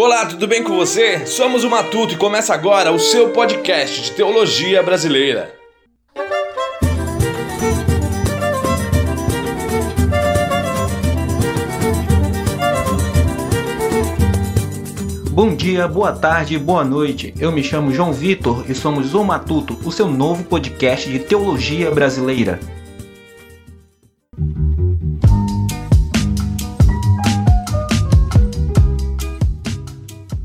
Olá, tudo bem com você? Somos o Matuto e começa agora o seu podcast de teologia brasileira. Bom dia, boa tarde, boa noite. Eu me chamo João Vitor e somos o Matuto, o seu novo podcast de teologia brasileira.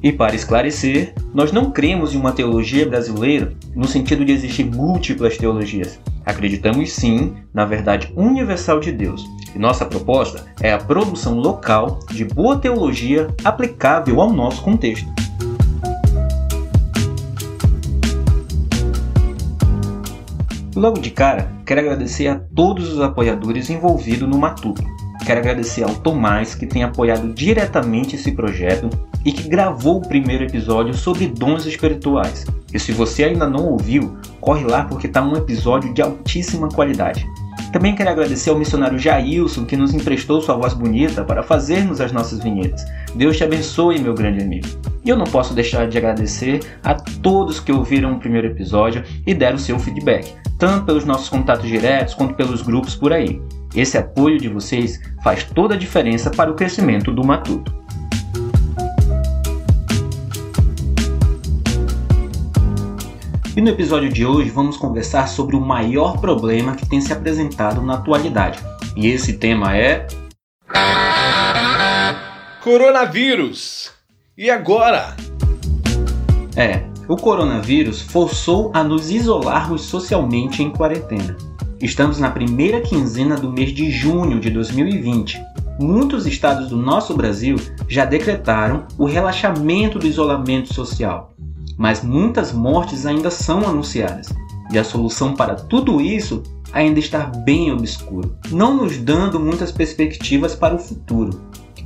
E para esclarecer, nós não cremos em uma teologia brasileira no sentido de existir múltiplas teologias. Acreditamos sim na verdade universal de Deus. E nossa proposta é a produção local de boa teologia aplicável ao nosso contexto. Logo de cara, quero agradecer a todos os apoiadores envolvidos no Matuto. Quero agradecer ao Tomás, que tem apoiado diretamente esse projeto e que gravou o primeiro episódio sobre dons espirituais. E se você ainda não ouviu, corre lá porque está um episódio de altíssima qualidade. Também quero agradecer ao missionário Jailson que nos emprestou sua voz bonita para fazermos as nossas vinhetas. Deus te abençoe, meu grande amigo. E eu não posso deixar de agradecer a todos que ouviram o primeiro episódio e deram seu feedback, tanto pelos nossos contatos diretos quanto pelos grupos por aí. Esse apoio de vocês faz toda a diferença para o crescimento do Matuto. No episódio de hoje vamos conversar sobre o maior problema que tem se apresentado na atualidade. E esse tema é. Coronavírus! E agora? É, o coronavírus forçou a nos isolarmos socialmente em quarentena. Estamos na primeira quinzena do mês de junho de 2020. Muitos estados do nosso Brasil já decretaram o relaxamento do isolamento social mas muitas mortes ainda são anunciadas. E a solução para tudo isso ainda está bem obscuro, não nos dando muitas perspectivas para o futuro.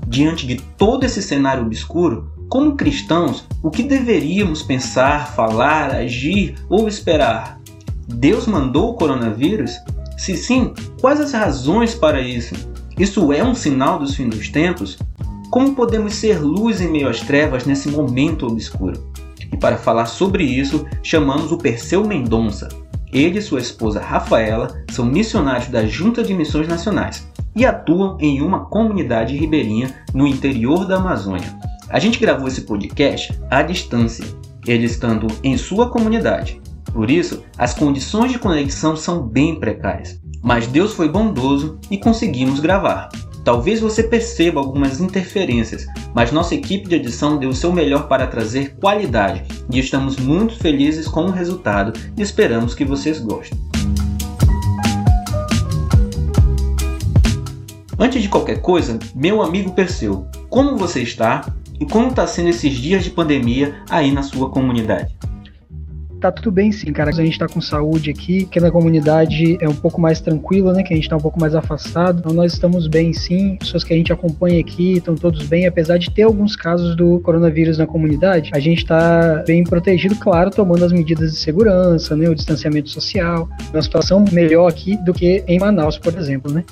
Diante de todo esse cenário obscuro, como cristãos, o que deveríamos pensar, falar, agir ou esperar? Deus mandou o coronavírus? Se sim, quais as razões para isso? Isso é um sinal dos fins dos tempos? Como podemos ser luz em meio às trevas nesse momento obscuro? E para falar sobre isso, chamamos o Perseu Mendonça. Ele e sua esposa Rafaela são missionários da Junta de Missões Nacionais e atuam em uma comunidade ribeirinha no interior da Amazônia. A gente gravou esse podcast à distância, eles estando em sua comunidade. Por isso, as condições de conexão são bem precárias. Mas Deus foi bondoso e conseguimos gravar. Talvez você perceba algumas interferências, mas nossa equipe de edição deu o seu melhor para trazer qualidade e estamos muito felizes com o resultado e esperamos que vocês gostem. Antes de qualquer coisa, meu amigo Perseu, como você está e como está sendo esses dias de pandemia aí na sua comunidade? Tá tudo bem sim, cara. A gente tá com saúde aqui, que na comunidade é um pouco mais tranquila, né? Que a gente tá um pouco mais afastado. Então nós estamos bem sim. Pessoas que a gente acompanha aqui estão todos bem, apesar de ter alguns casos do coronavírus na comunidade. A gente tá bem protegido, claro, tomando as medidas de segurança, né? O distanciamento social. Uma situação melhor aqui do que em Manaus, por exemplo, né?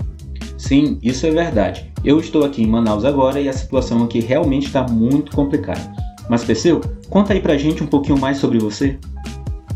Sim, isso é verdade. Eu estou aqui em Manaus agora e a situação aqui realmente está muito complicada. Mas, Perseu, conta aí pra gente um pouquinho mais sobre você.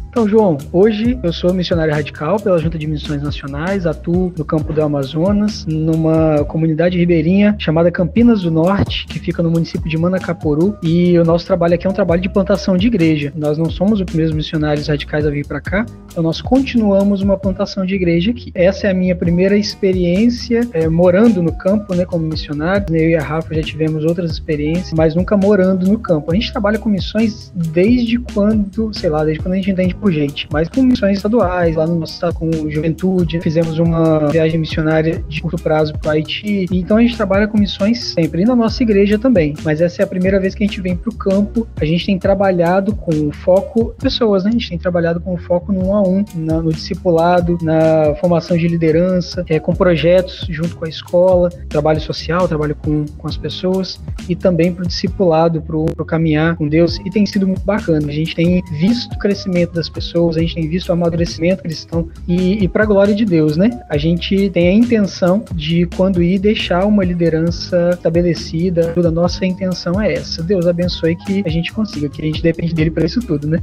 Então, João, hoje eu sou missionário radical pela Junta de Missões Nacionais, atuo no campo do Amazonas, numa comunidade ribeirinha chamada Campinas do Norte, que fica no município de Manacaporu, e o nosso trabalho aqui é um trabalho de plantação de igreja. Nós não somos os primeiros missionários radicais a vir para cá, então nós continuamos uma plantação de igreja aqui. Essa é a minha primeira experiência é, morando no campo, né, como missionário. Eu e a Rafa já tivemos outras experiências, mas nunca morando no campo. A gente trabalha com missões desde quando, sei lá, desde quando a gente entende por gente, mas com missões estaduais, lá no nosso estado com juventude, fizemos uma viagem missionária de curto prazo para Haiti, então a gente trabalha com missões sempre, e na nossa igreja também, mas essa é a primeira vez que a gente vem para o campo, a gente tem trabalhado com foco pessoas, né? a gente tem trabalhado com foco no um a um, na, no discipulado, na formação de liderança, é, com projetos junto com a escola, trabalho social, trabalho com, com as pessoas, e também para o discipulado, para o caminhar com Deus, e tem sido muito bacana, a gente tem visto o crescimento das das pessoas, a gente tem visto o amadurecimento cristão e, e para a glória de Deus, né? A gente tem a intenção de quando ir deixar uma liderança estabelecida, a nossa intenção é essa. Deus abençoe que a gente consiga, que a gente depende dele para isso tudo, né?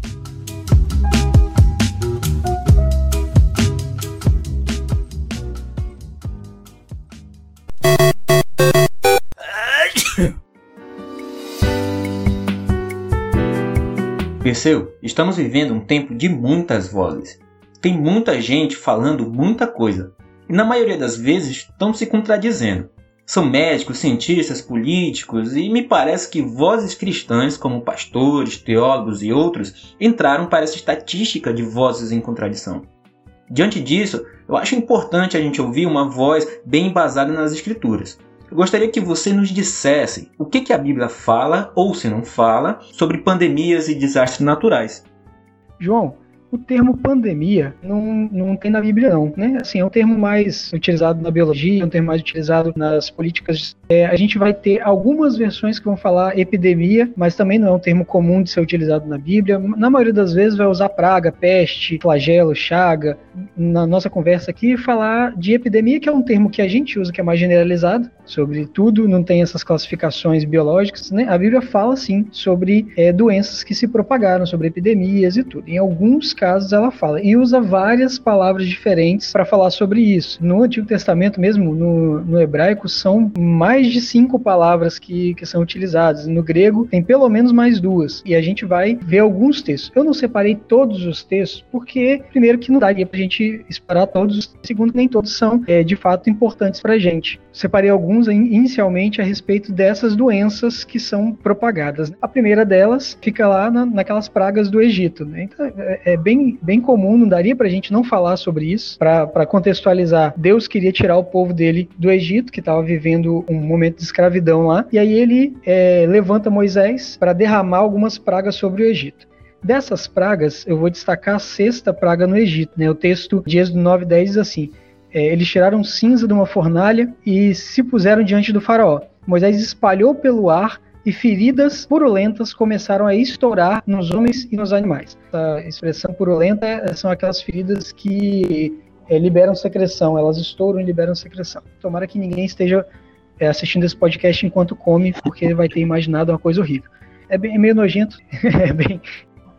Perseu, estamos vivendo um tempo de muitas vozes. Tem muita gente falando muita coisa. E na maioria das vezes estão se contradizendo. São médicos, cientistas, políticos e me parece que vozes cristãs, como pastores, teólogos e outros, entraram para essa estatística de vozes em contradição. Diante disso, eu acho importante a gente ouvir uma voz bem embasada nas Escrituras. Eu gostaria que você nos dissesse o que, que a Bíblia fala, ou se não fala, sobre pandemias e desastres naturais. João, o termo pandemia não, não tem na Bíblia, não. Né? Assim, é um termo mais utilizado na biologia, é um termo mais utilizado nas políticas. É, a gente vai ter algumas versões que vão falar epidemia, mas também não é um termo comum de ser utilizado na Bíblia. Na maioria das vezes vai usar praga, peste, flagelo, chaga. Na nossa conversa aqui, falar de epidemia, que é um termo que a gente usa, que é mais generalizado, sobre tudo, não tem essas classificações biológicas. Né? A Bíblia fala, sim, sobre é, doenças que se propagaram, sobre epidemias e tudo. Em alguns casos, ela fala. E usa várias palavras diferentes para falar sobre isso. No Antigo Testamento, mesmo no, no, hebraico, são mais de cinco palavras que, que são utilizadas. No grego, tem pelo menos mais duas. E a gente vai ver alguns textos. Eu não separei todos os textos, porque, primeiro, que não daria para a gente separar todos, segundo, nem todos são é, de fato importantes para a gente. Separei alguns inicialmente a respeito dessas doenças que são propagadas. A primeira delas fica lá na, naquelas pragas do Egito. Né? Então, é, é bem bem, comum, não daria para a gente não falar sobre isso. Para contextualizar, Deus queria tirar o povo dele do Egito, que estava vivendo um momento de escravidão lá, e aí ele é, levanta Moisés para derramar algumas pragas sobre o Egito. Dessas pragas, eu vou destacar a sexta praga no Egito. Né? O texto de Êxodo 9,10 diz assim: é, Eles tiraram cinza de uma fornalha e se puseram diante do faraó. Moisés espalhou pelo ar e feridas purulentas começaram a estourar nos homens e nos animais. A expressão purulenta é, são aquelas feridas que é, liberam secreção, elas estouram e liberam secreção. Tomara que ninguém esteja é, assistindo esse podcast enquanto come, porque vai ter imaginado uma coisa horrível. É, bem, é meio nojento. é bem...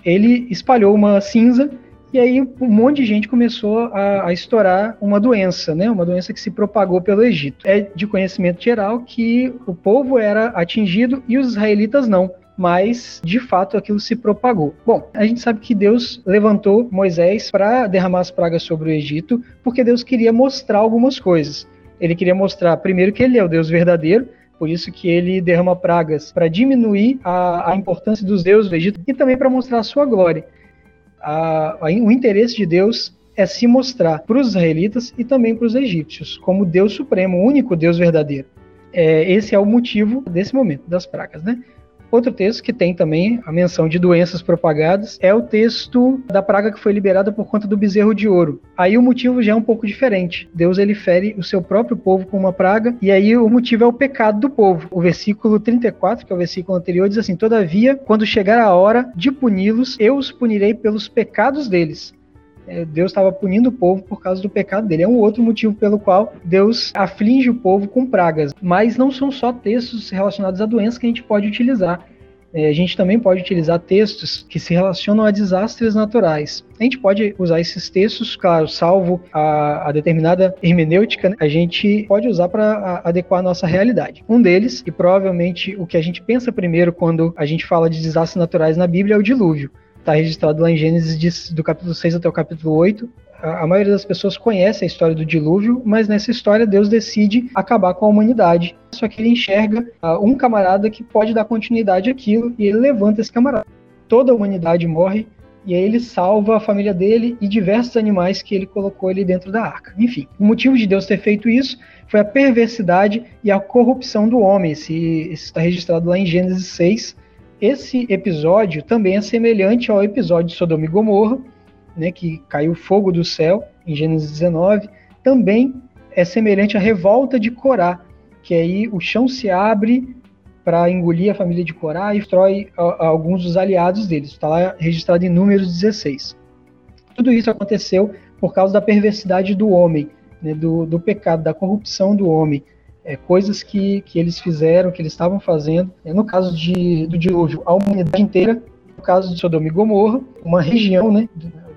Ele espalhou uma cinza e aí um monte de gente começou a, a, estourar uma doença, né? Uma doença que se propagou pelo Egito. É de conhecimento geral que o povo era atingido e os israelitas não mas de fato aquilo se propagou. Bom, a gente sabe que Deus levantou Moisés para derramar as pragas sobre o Egito, porque Deus queria mostrar algumas coisas. Ele queria mostrar, primeiro, que ele é o Deus verdadeiro, por isso que ele derrama pragas para diminuir a, a, importância dos deuses do Egito e também para mostrar a sua glória a, a, o interesse de Deus é se mostrar para os israelitas e também para os egípcios como Deus supremo, o único Deus verdadeiro. É, esse é o motivo desse momento das pragas, né? Outro texto que tem também a menção de doenças propagadas é o texto da praga que foi liberada por conta do bezerro de ouro. Aí o motivo já é um pouco diferente. Deus ele fere o seu próprio povo com uma praga e aí o motivo é o pecado do povo. O versículo 34, que é o versículo anterior, diz assim: "Todavia, quando chegar a hora de puni-los, eu os punirei pelos pecados deles." É, Deus estava punindo o povo por causa do pecado dele. É um outro motivo pelo qual Deus aflige o povo com pragas. Mas não são só textos relacionados a doenças que a gente pode utilizar. É, a gente também pode utilizar textos que se relacionam a desastres naturais. A gente pode usar esses textos, claro, salvo a, a determinada hermenêutica, né? a gente pode usar para adequar a nossa realidade. Um deles, e provavelmente o que a gente pensa primeiro quando a gente fala de desastres naturais na Bíblia, é o dilúvio está registrado lá em Gênesis de, do capítulo 6 até o capítulo 8. A, a maioria das pessoas conhece a história do dilúvio, mas nessa história Deus decide acabar com a humanidade. Só que ele enxerga uh, um camarada que pode dar continuidade àquilo e ele levanta esse camarada. Toda a humanidade morre e aí ele salva a família dele e diversos animais que ele colocou ali dentro da arca. Enfim, o motivo de Deus ter feito isso foi a perversidade e a corrupção do homem. Esse está registrado lá em Gênesis 6, esse episódio também é semelhante ao episódio de Sodoma e Gomorra, né, que caiu fogo do céu, em Gênesis 19. Também é semelhante à revolta de Corá, que aí o chão se abre para engolir a família de Corá e destrói alguns dos aliados deles. Está lá registrado em Números 16. Tudo isso aconteceu por causa da perversidade do homem, né, do, do pecado, da corrupção do homem. É, coisas que, que eles fizeram, que eles estavam fazendo. É, no caso de, do dilúvio, a humanidade inteira. No caso de Sodoma e Gomorra, uma região, né,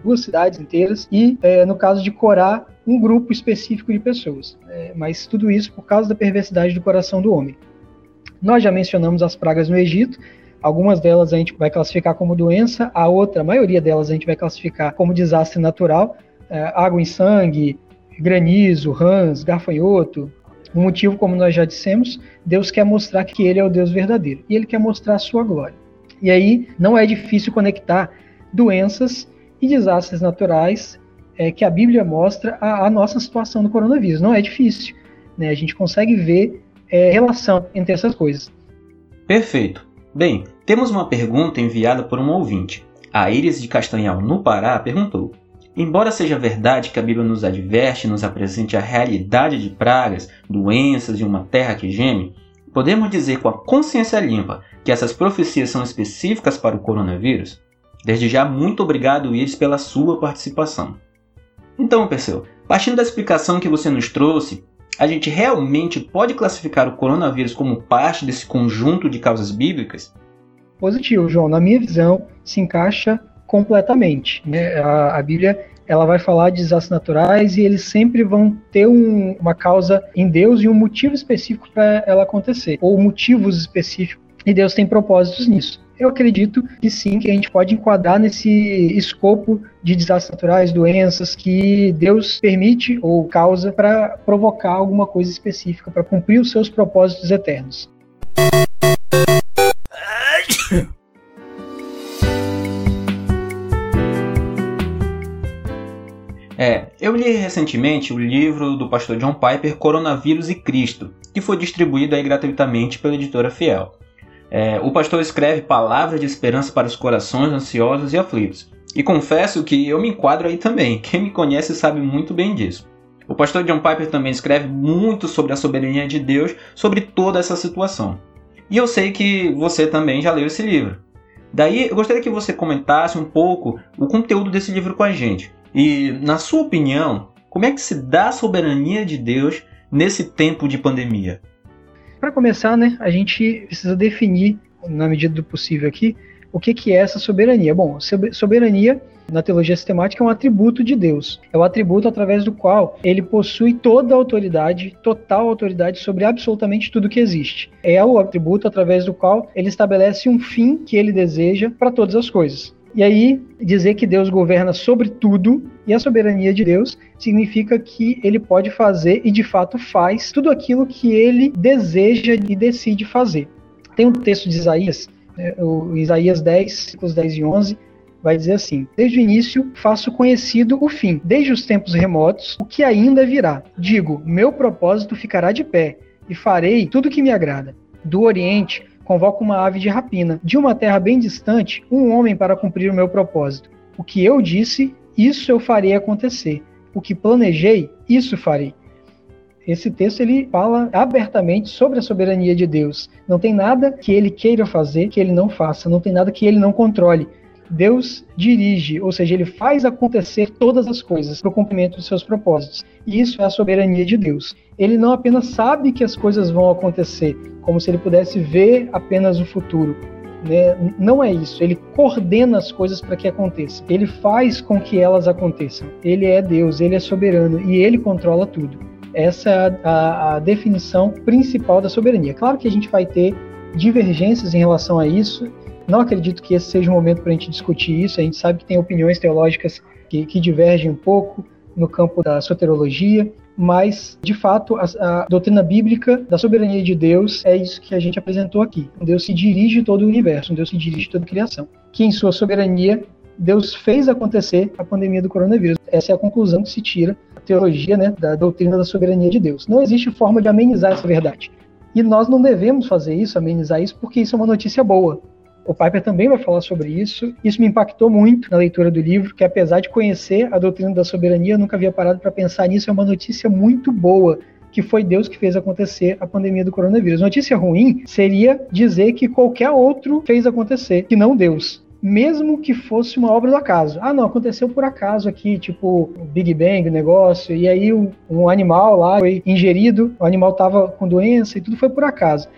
duas cidades inteiras. E é, no caso de Corá, um grupo específico de pessoas. É, mas tudo isso por causa da perversidade do coração do homem. Nós já mencionamos as pragas no Egito, Algumas delas a gente vai classificar como doença, a outra, a maioria delas a gente vai classificar como desastre natural, é, água em sangue, granizo, rãs, gafanhoto. O motivo, como nós já dissemos, Deus quer mostrar que Ele é o Deus verdadeiro e Ele quer mostrar a sua glória. E aí não é difícil conectar doenças e desastres naturais é, que a Bíblia mostra a, nossa situação do coronavírus. Não é difícil. Né? A gente consegue ver é, relação entre essas coisas. Perfeito. Bem, temos uma pergunta enviada por um ouvinte. A Iris de Castanhal, no Pará, perguntou: Embora seja verdade que a Bíblia nos adverte e nos apresente a realidade de pragas, doenças e uma terra que geme, podemos dizer com a consciência limpa que essas profecias são específicas para o coronavírus? Desde já, muito obrigado, Iris, pela sua participação. Então, Perseu, partindo da explicação que você nos trouxe, a gente realmente pode classificar o coronavírus como parte desse conjunto de causas bíblicas? Positivo, João. Na minha visão, se encaixa completamente. Né? A, a Bíblia ela vai falar de desastres naturais e eles sempre vão ter um, uma causa em Deus e um motivo específico para ela acontecer, ou motivos específicos, e Deus tem propósitos nisso eu acredito que sim, que a gente pode enquadrar nesse escopo de desastres naturais, doenças que Deus permite ou causa para provocar alguma coisa específica, para cumprir os seus propósitos eternos. É, eu li recentemente o livro do pastor John Piper, Coronavírus e Cristo, que foi distribuído aí gratuitamente pela editora Fiel. É, o pastor escreve palavras de esperança para os corações ansiosos e aflitos. E confesso que eu me enquadro aí também. Quem me conhece sabe muito bem disso. O pastor John Piper também escreve muito sobre a soberania de Deus, sobre toda essa situação. E eu sei que você também já leu esse livro. Daí eu gostaria que você comentasse um pouco o conteúdo desse livro com a gente. E, na sua opinião, como é que se dá a soberania de Deus nesse tempo de pandemia? Para começar, né, a gente precisa definir, na medida do possível aqui, o que, que é essa soberania. Bom, soberania na teologia sistemática é um atributo de Deus. É o atributo através do qual ele possui toda a autoridade, total autoridade sobre absolutamente tudo que existe. É o atributo através do qual ele estabelece um fim que ele deseja para todas as coisas. E aí, dizer que Deus governa sobre tudo e a soberania de Deus significa que ele pode fazer e de fato faz tudo aquilo que ele deseja e decide fazer. Tem um texto de Isaías, né, o Isaías 10, versículos 10 e 11, vai dizer assim: Desde o início faço conhecido o fim, desde os tempos remotos, o que ainda virá. Digo, meu propósito ficará de pé, e farei tudo que me agrada. Do Oriente convoco uma ave de rapina. De uma terra bem distante, um homem para cumprir o meu propósito. O que eu disse, isso eu farei acontecer. O que planejei, isso farei. Esse texto ele fala abertamente sobre a soberania de Deus. Não tem nada que ele queira fazer que ele não faça, não tem nada que ele não controle. Deus dirige, ou seja, ele faz acontecer todas as coisas para o cumprimento dos seus propósitos. E isso é a soberania de Deus. Ele não apenas sabe que as coisas vão acontecer, como se ele pudesse ver apenas o futuro. Né? Não é isso. Ele coordena as coisas para que aconteçam. Ele faz com que elas aconteçam. Ele é Deus, ele é soberano e ele controla tudo. Essa é a, a, a definição principal da soberania. Claro que a gente vai ter divergências em relação a isso não acredito que esse seja o momento para a gente discutir isso. A gente sabe que tem opiniões teológicas que, que divergem um pouco no campo da soterologia, mas de fato a, a, doutrina bíblica da soberania de Deus é isso que a gente apresentou aqui. Deus se dirige todo o universo, Deus se dirige toda a criação, que em sua soberania Deus fez acontecer a pandemia do coronavírus. Essa é a conclusão que se tira da teologia, né, da doutrina da soberania de Deus. Não existe forma de amenizar essa verdade. E nós não devemos fazer isso, amenizar isso, porque isso é uma notícia boa. O Piper também vai falar sobre isso. Isso me impactou muito na leitura do livro, que apesar de conhecer a doutrina da soberania, eu nunca havia parado para pensar nisso. É uma notícia muito boa que foi Deus que fez acontecer a pandemia do coronavírus. Notícia ruim seria dizer que qualquer outro fez acontecer, que não Deus. mesmo que fosse uma obra do acaso. Ah, não, aconteceu por acaso aqui, tipo Big Bang, o negócio, e aí um, um animal lá foi ingerido, o animal estava com doença e tudo foi por acaso.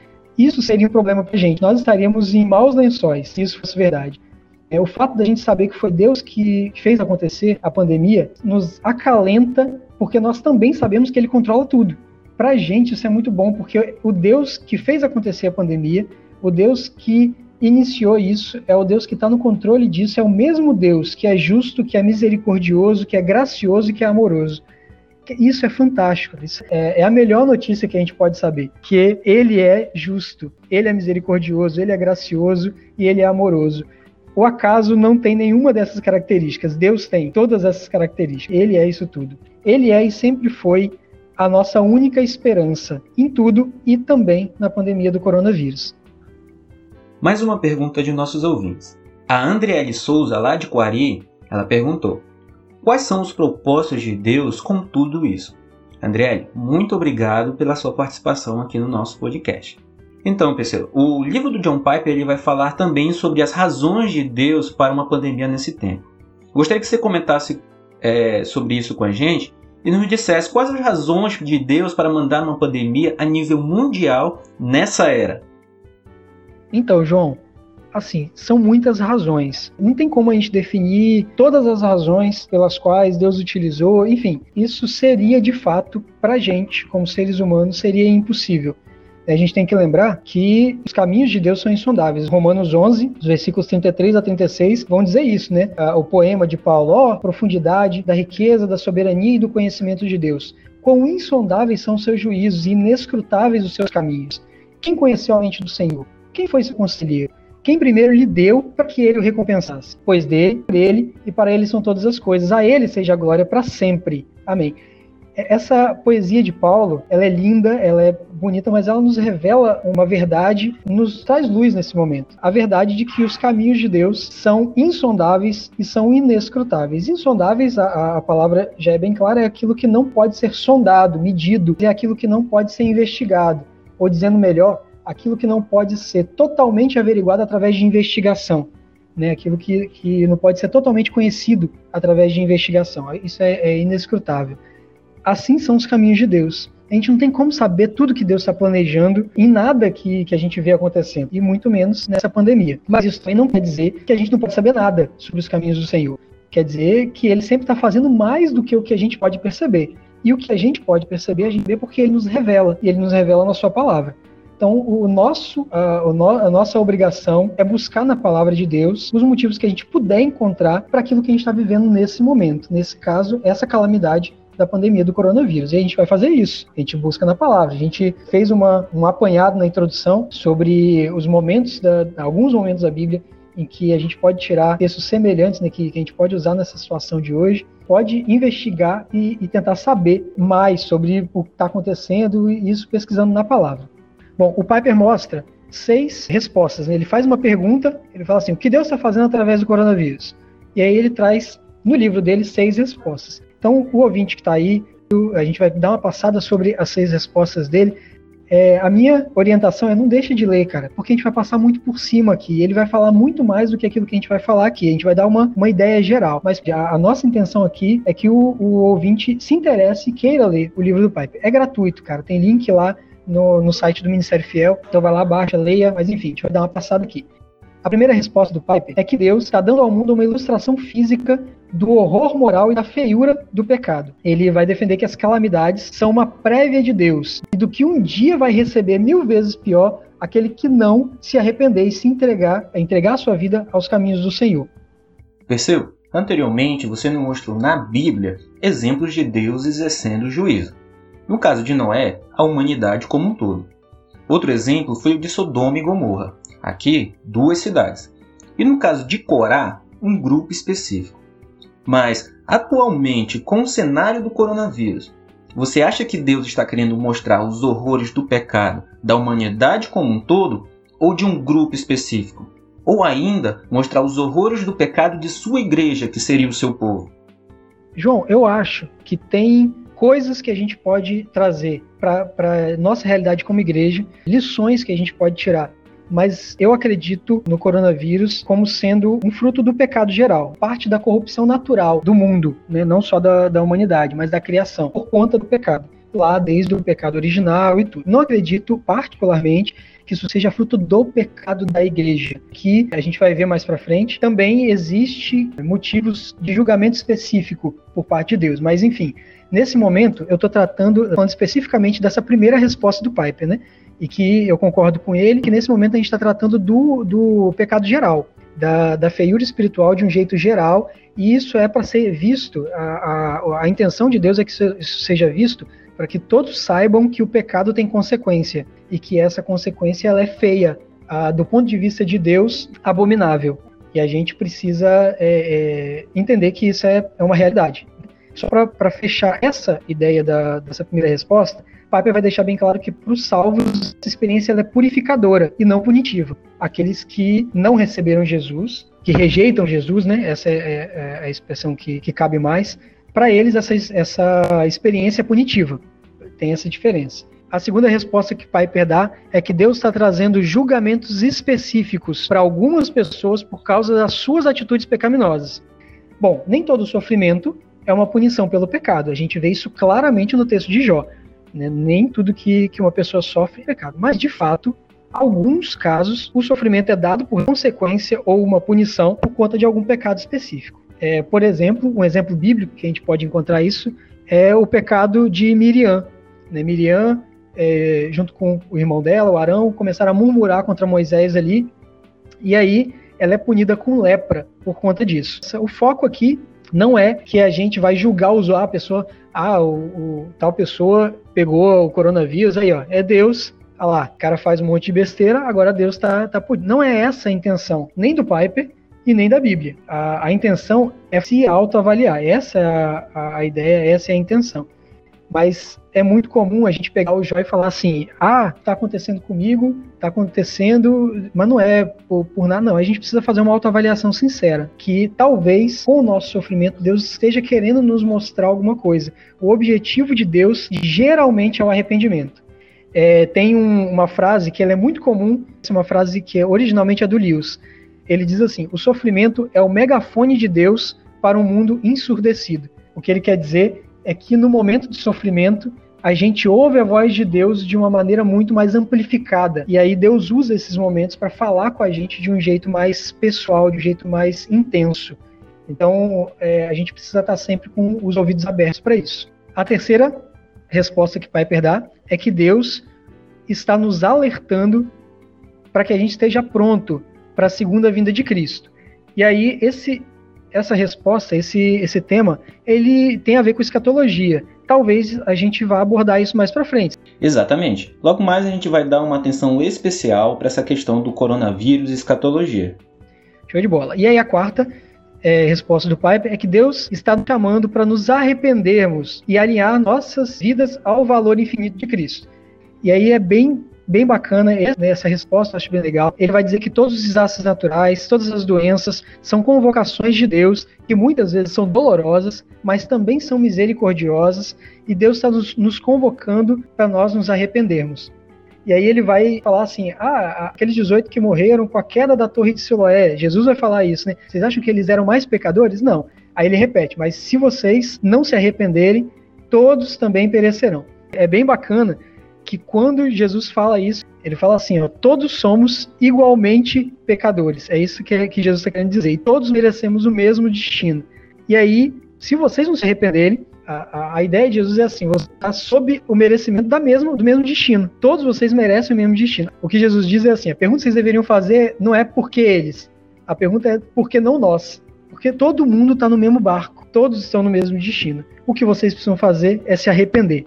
Isso seria um problema para a gente. Nós estaríamos em maus lençóis, se isso fosse verdade. É, o fato da gente saber que foi Deus que fez acontecer a pandemia nos acalenta, porque nós também sabemos que Ele controla tudo. Para a gente isso é muito bom, porque o Deus que fez acontecer a pandemia, o Deus que iniciou isso, é o Deus que está no controle disso, é o mesmo Deus que é justo, que é misericordioso, que é gracioso e que é amoroso. Isso é fantástico. Isso é, é, a melhor notícia que a gente pode saber. Que ele é justo, ele é misericordioso, ele é gracioso e ele é amoroso. O acaso não tem nenhuma dessas características. Deus tem todas essas características. Ele é isso tudo. Ele é e sempre foi a nossa única esperança em tudo e também na pandemia do coronavírus. Mais uma pergunta de nossos ouvintes. A Andriele Souza, lá de Coari, ela perguntou: Quais são os propósitos de Deus com tudo isso? Andriele, muito obrigado pela sua participação aqui no nosso podcast. Então, pessoal, o livro do John Piper ele vai falar também sobre as razões de Deus para uma pandemia nesse tempo. Gostaria que você comentasse é, sobre isso com a gente e nos dissesse quais as razões de Deus para mandar uma pandemia a nível mundial nessa era. Então, João, assim, são muitas razões. Não tem como a gente definir todas as razões pelas quais Deus utilizou, enfim, isso seria de fato, para a gente, como seres humanos, seria impossível. A gente tem que lembrar que os caminhos de Deus são insondáveis. Romanos 11, os versículos 33 a 36, vão dizer isso, né? O poema de Paulo, ó, oh, profundidade da riqueza, da soberania e do conhecimento de Deus. Quão insondáveis são os seus juízos e inescrutáveis os seus caminhos. Quem conheceu a mente do Senhor? Quem foi seu conselheiro? Quem primeiro lhe deu para que ele o recompensasse? Pois dele, por ele e para ele são todas as coisas. A ele seja a glória para sempre. Amém. Essa poesia de Paulo, ela é linda, ela é bonita, mas ela nos revela uma verdade, nos traz luz nesse momento. A verdade de que os caminhos de Deus são insondáveis e são inescrutáveis. Insondáveis, a, a palavra já é bem clara, é aquilo que não pode ser sondado, medido, é aquilo que não pode ser investigado. Ou dizendo melhor, aquilo que não pode ser totalmente averiguado através de investigação, né? aquilo que, que não pode ser totalmente conhecido através de investigação. Isso é, é inescrutável. Assim são os caminhos de Deus. A gente não tem como saber tudo que Deus está planejando em nada que, que a gente vê acontecendo, e muito menos nessa pandemia. Mas isso também não quer dizer que a gente não pode saber nada sobre os caminhos do Senhor. Quer dizer que ele sempre está fazendo mais do que o que a gente pode perceber. E o que a gente pode perceber, a gente vê porque ele nos revela, e ele nos revela na sua palavra. Então, o nosso, a, a, nossa obrigação é buscar na palavra de Deus os motivos que a gente puder encontrar para aquilo que a gente está vivendo nesse momento. Nesse caso, essa calamidade da pandemia do coronavírus. E a gente vai fazer isso. A gente busca na palavra. A gente fez uma, um apanhado na introdução sobre os momentos, da, alguns momentos da Bíblia em que a gente pode tirar textos semelhantes, né, que, que a gente pode usar nessa situação de hoje, pode investigar e, e tentar saber mais sobre o que está acontecendo e isso pesquisando na palavra. Bom, o Piper mostra seis respostas. Né? Ele faz uma pergunta, ele fala assim: o que Deus está fazendo através do coronavírus? E aí ele traz no livro dele seis respostas. Então, o ouvinte que está aí, a gente vai dar uma passada sobre as seis respostas dele. É, a minha orientação é não deixe de ler, cara, porque a gente vai passar muito por cima aqui. Ele vai falar muito mais do que aquilo que a gente vai falar aqui. A gente vai dar uma, uma ideia geral. Mas a, a nossa intenção aqui é que o, o ouvinte se interesse e queira ler o livro do Pipe. É gratuito, cara. Tem link lá no, no site do Ministério Fiel. Então vai lá, baixa, leia, mas enfim, a gente vai dar uma passada aqui. A primeira resposta do Piper é que Deus está dando ao mundo uma ilustração física do horror moral e da feiura do pecado. Ele vai defender que as calamidades são uma prévia de Deus e do que um dia vai receber mil vezes pior aquele que não se arrepender e se entregar, entregar a sua vida aos caminhos do Senhor. Percebeu? Anteriormente, você nos mostrou na Bíblia exemplos de Deus exercendo juízo. No caso de Noé, a humanidade como um todo. Outro exemplo foi o de Sodoma e Gomorra. Aqui, duas cidades. E no caso de Corá, um grupo específico. Mas, atualmente, com o cenário do coronavírus, você acha que Deus está querendo mostrar os horrores do pecado da humanidade como um todo ou de um grupo específico? Ou ainda mostrar os horrores do pecado de sua igreja, que seria o seu povo? João, eu acho que tem coisas que a gente pode trazer para nossa realidade como igreja, lições que a gente pode tirar. mas eu acredito no coronavírus como sendo um fruto do pecado geral, parte da corrupção natural do mundo, né? não só da, da humanidade, mas da criação, por conta do pecado. Lá desde o pecado original e tudo. Não acredito, particularmente, que isso seja fruto do pecado da igreja, que a gente vai ver mais para frente. Também existe motivos de julgamento específico por parte de Deus, mas enfim, nesse momento eu estou tratando falando especificamente dessa primeira resposta do Piper, né? E que eu concordo com ele que nesse momento a gente está tratando do, do pecado geral, da, da feiura espiritual de um jeito geral, e isso é para ser visto, a, a, a intenção de Deus é que isso seja visto para que todos saibam que o pecado tem consequência e que essa consequência ela é feia, ah, do ponto de vista de Deus, abominável. E a gente precisa é, é, entender que isso é, é uma realidade. Só para fechar essa ideia da, dessa primeira resposta, Piper vai deixar bem claro que para os salvos essa experiência é purificadora e não punitiva. Aqueles que não receberam Jesus, que rejeitam Jesus, né? Essa é, é, é a expressão que, que cabe mais para eles essa, essa experiência é punitiva. Tem essa diferença. A segunda resposta que Piper dá é que Deus está trazendo julgamentos específicos para algumas pessoas por causa das suas atitudes pecaminosas. Bom, nem todo sofrimento é uma punição pelo pecado. A gente vê isso claramente no texto de Jó. Né? Nem tudo que, que uma pessoa sofre é pecado. Mas, de fato, alguns casos, o sofrimento é dado por consequência ou uma punição por conta de algum pecado específico. É, por exemplo, um exemplo bíblico que a gente pode encontrar isso é o pecado de Miriam. Né? Miriam, é, junto com o irmão dela, o Arão, começaram a murmurar contra Moisés ali, e aí ela é punida com lepra por conta disso. O foco aqui não é que a gente vai julgar usar a pessoa, ah, o, o, tal pessoa pegou o coronavírus, aí ó, é Deus, ah lá, o cara faz um monte de besteira, agora Deus tá, tá Não é essa a intenção, nem do Piper, e nem da Bíblia. A, a intenção é se autoavaliar. Essa é a, a, a, ideia, essa é a intenção. Mas é muito comum a gente pegar o Jó e falar assim: ah, tá acontecendo comigo, tá acontecendo, mas não é por, por nada, não. A gente precisa fazer uma autoavaliação sincera. Que talvez com o nosso sofrimento, Deus esteja querendo nos mostrar alguma coisa. O objetivo de Deus geralmente é o arrependimento. É, tem um, uma frase que é muito comum, uma frase que é, originalmente é do Lewis ele diz assim: o sofrimento é o megafone de Deus para um mundo ensurdecido. O que ele quer dizer é que no momento de sofrimento, a gente ouve a voz de Deus de uma maneira muito mais amplificada. E aí Deus usa esses momentos para falar com a gente de um jeito mais pessoal, de um jeito mais intenso. Então é, a gente precisa estar sempre com os ouvidos abertos para isso. A terceira resposta que Piper dá é que Deus está nos alertando para que a gente esteja pronto para a segunda vinda de Cristo. E aí esse essa resposta, esse esse tema, ele tem a ver com escatologia. Talvez a gente vá abordar isso mais para frente. Exatamente. Logo mais a gente vai dar uma atenção especial para essa questão do coronavírus e escatologia. Show de bola. E aí a quarta é, resposta do Piper é que Deus está nos chamando para nos arrependermos e alinhar nossas vidas ao valor infinito de Cristo. E aí é bem bem bacana né, essa resposta, acho bem legal. Ele vai dizer que todos os desastres naturais, todas as doenças são convocações de Deus, que muitas vezes são dolorosas, mas também são misericordiosas, e Deus está nos, nos convocando para nós nos arrependermos. E aí ele vai falar assim: ah, aqueles 18 que morreram com a queda da torre de Siloé, Jesus vai falar isso, né? Vocês acham que eles eram mais pecadores? Não. Aí ele repete: mas se vocês não se arrependerem, todos também perecerão. É bem bacana que quando Jesus fala isso, ele fala assim, ó, todos somos igualmente pecadores. É isso que, que Jesus está querendo dizer. E todos merecemos o mesmo destino. E aí, se vocês não se arrependerem, a, a, a ideia de Jesus é assim, você está sob o merecimento da mesma, do mesmo destino. Todos vocês merecem o mesmo destino. O que Jesus diz é assim, a pergunta que vocês deveriam fazer não é por que eles. A pergunta é por que não nós. Porque todo mundo está no mesmo barco. Todos estão no mesmo destino. O que vocês precisam fazer é se arrepender.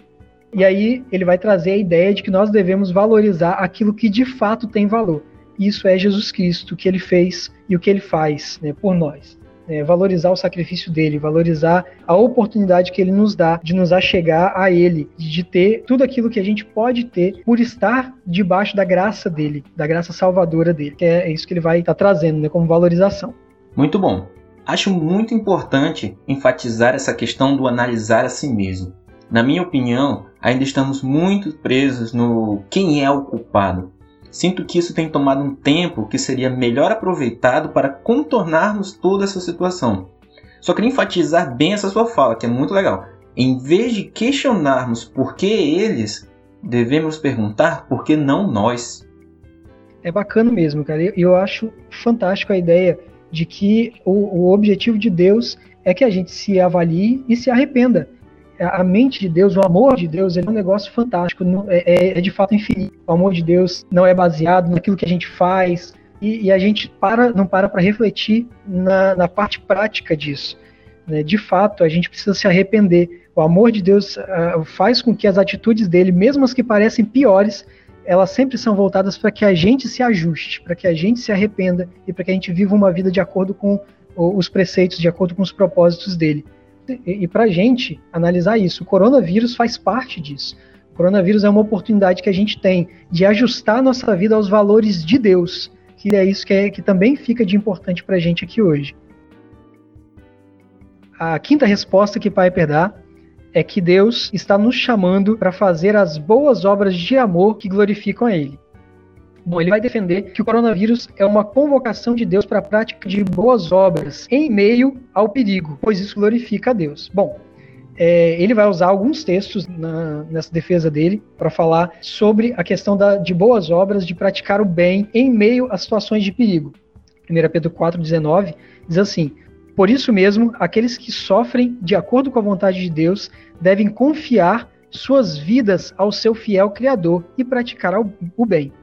E aí ele vai trazer a ideia de que nós devemos valorizar aquilo que de fato tem valor. Isso é Jesus Cristo, o que ele fez e o que ele faz né, por nós. É, valorizar o sacrifício dele, valorizar a oportunidade que ele nos dá de nos achegar a ele, de ter tudo aquilo que a gente pode ter por estar debaixo da graça dele, da graça salvadora dele. Que é isso que ele vai estar tá trazendo né, como valorização. Muito bom. Acho muito importante enfatizar essa questão do analisar a si mesmo. Na minha opinião, ainda estamos muito presos no quem é o culpado. sinto que isso tem tomado um tempo que seria melhor aproveitado para contornarmos toda essa situação. Só queria enfatizar bem essa sua fala, que é muito legal. Em vez de questionarmos por que eles, devemos perguntar por que não nós. É bacana mesmo, cara. E eu acho fantástico a ideia de que o, o objetivo de Deus é que a gente se avalie e se arrependa a mente de Deus, o amor de Deus, ele é um negócio fantástico, é, é, é, de fato infinito. O amor de Deus não é baseado naquilo que a gente faz e, e a gente para, não para para refletir na, na, parte prática disso. Né? De fato, a gente precisa se arrepender. O amor de Deus uh, faz com que as atitudes dele, mesmo as que parecem piores, elas sempre são voltadas para que a gente se ajuste, para que a gente se arrependa e para que a gente viva uma vida de acordo com os preceitos, de acordo com os propósitos dele e, para a gente analisar isso, o coronavírus faz parte disso. O coronavírus é uma oportunidade que a gente tem de ajustar a nossa vida aos valores de Deus, que é isso que, é, que também fica de importante para a gente aqui hoje. A quinta resposta que Piper dá é que Deus está nos chamando para fazer as boas obras de amor que glorificam a Ele. Bom, ele vai defender que o coronavírus é uma convocação de Deus para a prática de boas obras em meio ao perigo, pois isso glorifica a Deus. Bom, é, ele vai usar alguns textos na, nessa defesa dele para falar sobre a questão da, de boas obras, de praticar o bem em meio a situações de perigo. 1 Pedro 4,19 diz assim: Por isso mesmo, aqueles que sofrem de acordo com a vontade de Deus devem confiar suas vidas ao seu fiel Criador e praticar o bem.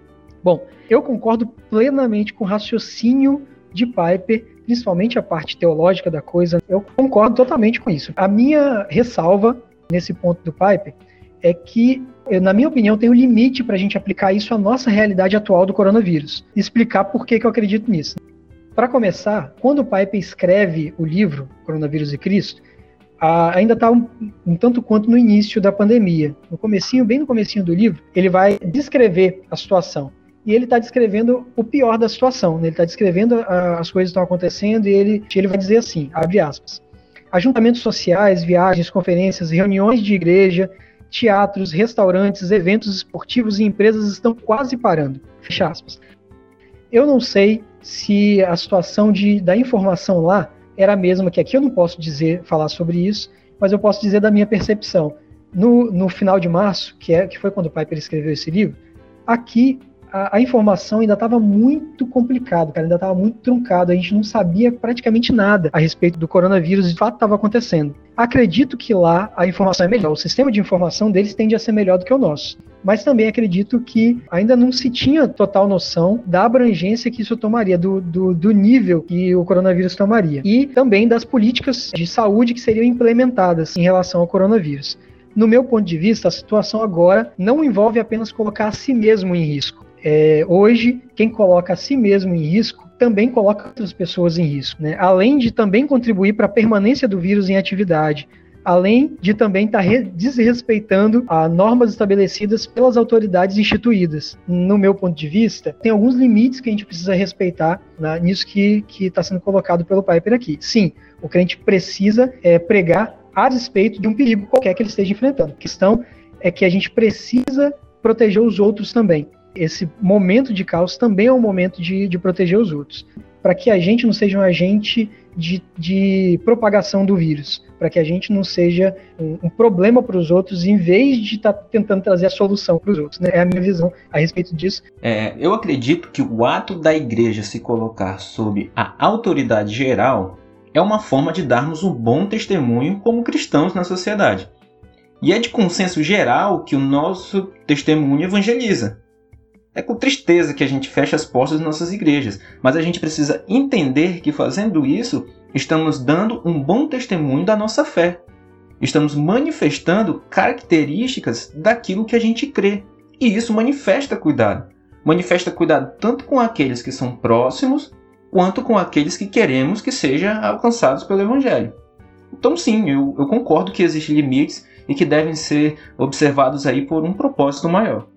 Bom, eu concordo plenamente com o raciocínio de Piper, principalmente a parte teológica da coisa. Eu concordo totalmente com isso. A minha ressalva nesse ponto do Piper é que, na minha opinião, tem um limite para a gente aplicar isso à nossa realidade atual do coronavírus. Explicar por que, que eu acredito nisso. Para começar, quando o Piper escreve o livro Coronavírus e Cristo, ainda está um, um, tanto quanto no início da pandemia. No comecinho, bem no comecinho do livro, ele vai descrever a situação e ele está descrevendo o pior da situação. Né? Ele está descrevendo a, as coisas que estão acontecendo e ele, ele vai dizer assim, abre aspas, ajuntamentos sociais, viagens, conferências, reuniões de igreja, teatros, restaurantes, eventos esportivos e empresas estão quase parando, fecha aspas. Eu não sei se a situação de, da informação lá era a mesma que aqui, eu não posso dizer, falar sobre isso, mas eu posso dizer da minha percepção. No, no final de março, que, é, que foi quando o Piper escreveu esse livro, aqui a, a informação ainda estava muito complicado, cara, ainda estava muito truncado. A gente não sabia praticamente nada a respeito do coronavírus e de fato estava acontecendo. Acredito que lá a informação é melhor, o sistema de informação deles tende a ser melhor do que o nosso. Mas também acredito que ainda não se tinha total noção da abrangência que isso tomaria, do, do, do nível que o coronavírus tomaria. E também das políticas de saúde que seriam implementadas em relação ao coronavírus. No meu ponto de vista, a situação agora não envolve apenas colocar a si mesmo em risco, é, hoje, quem coloca a si mesmo em risco também coloca outras pessoas em risco, né? além de também contribuir para a permanência do vírus em atividade, além de também estar tá desrespeitando as normas estabelecidas pelas autoridades instituídas. No meu ponto de vista, tem alguns limites que a gente precisa respeitar né, nisso que está sendo colocado pelo Piper aqui. Sim, o crente precisa é, pregar a respeito de um perigo qualquer que ele esteja enfrentando. A questão é que a gente precisa proteger os outros também esse momento de caos também é um momento de, de proteger os outros. Para que a gente não seja um agente de, de propagação do vírus, para que a gente não seja um, um problema para os outros, em vez de estar tá tentando trazer a solução para os outros. Né? É a minha visão a respeito disso. É, eu acredito que o ato da igreja se colocar sob a autoridade geral é uma forma de darmos um bom testemunho como cristãos na sociedade. E é de consenso geral que o nosso testemunho evangeliza. É com tristeza que a gente fecha as portas das nossas igrejas, mas a gente precisa entender que fazendo isso, estamos dando um bom testemunho da nossa fé. Estamos manifestando características daquilo que a gente crê. E isso manifesta cuidado. Manifesta cuidado tanto com aqueles que são próximos, quanto com aqueles que queremos que sejam alcançados pelo Evangelho. Então, sim, eu, eu concordo que existem limites e que devem ser observados aí por um propósito maior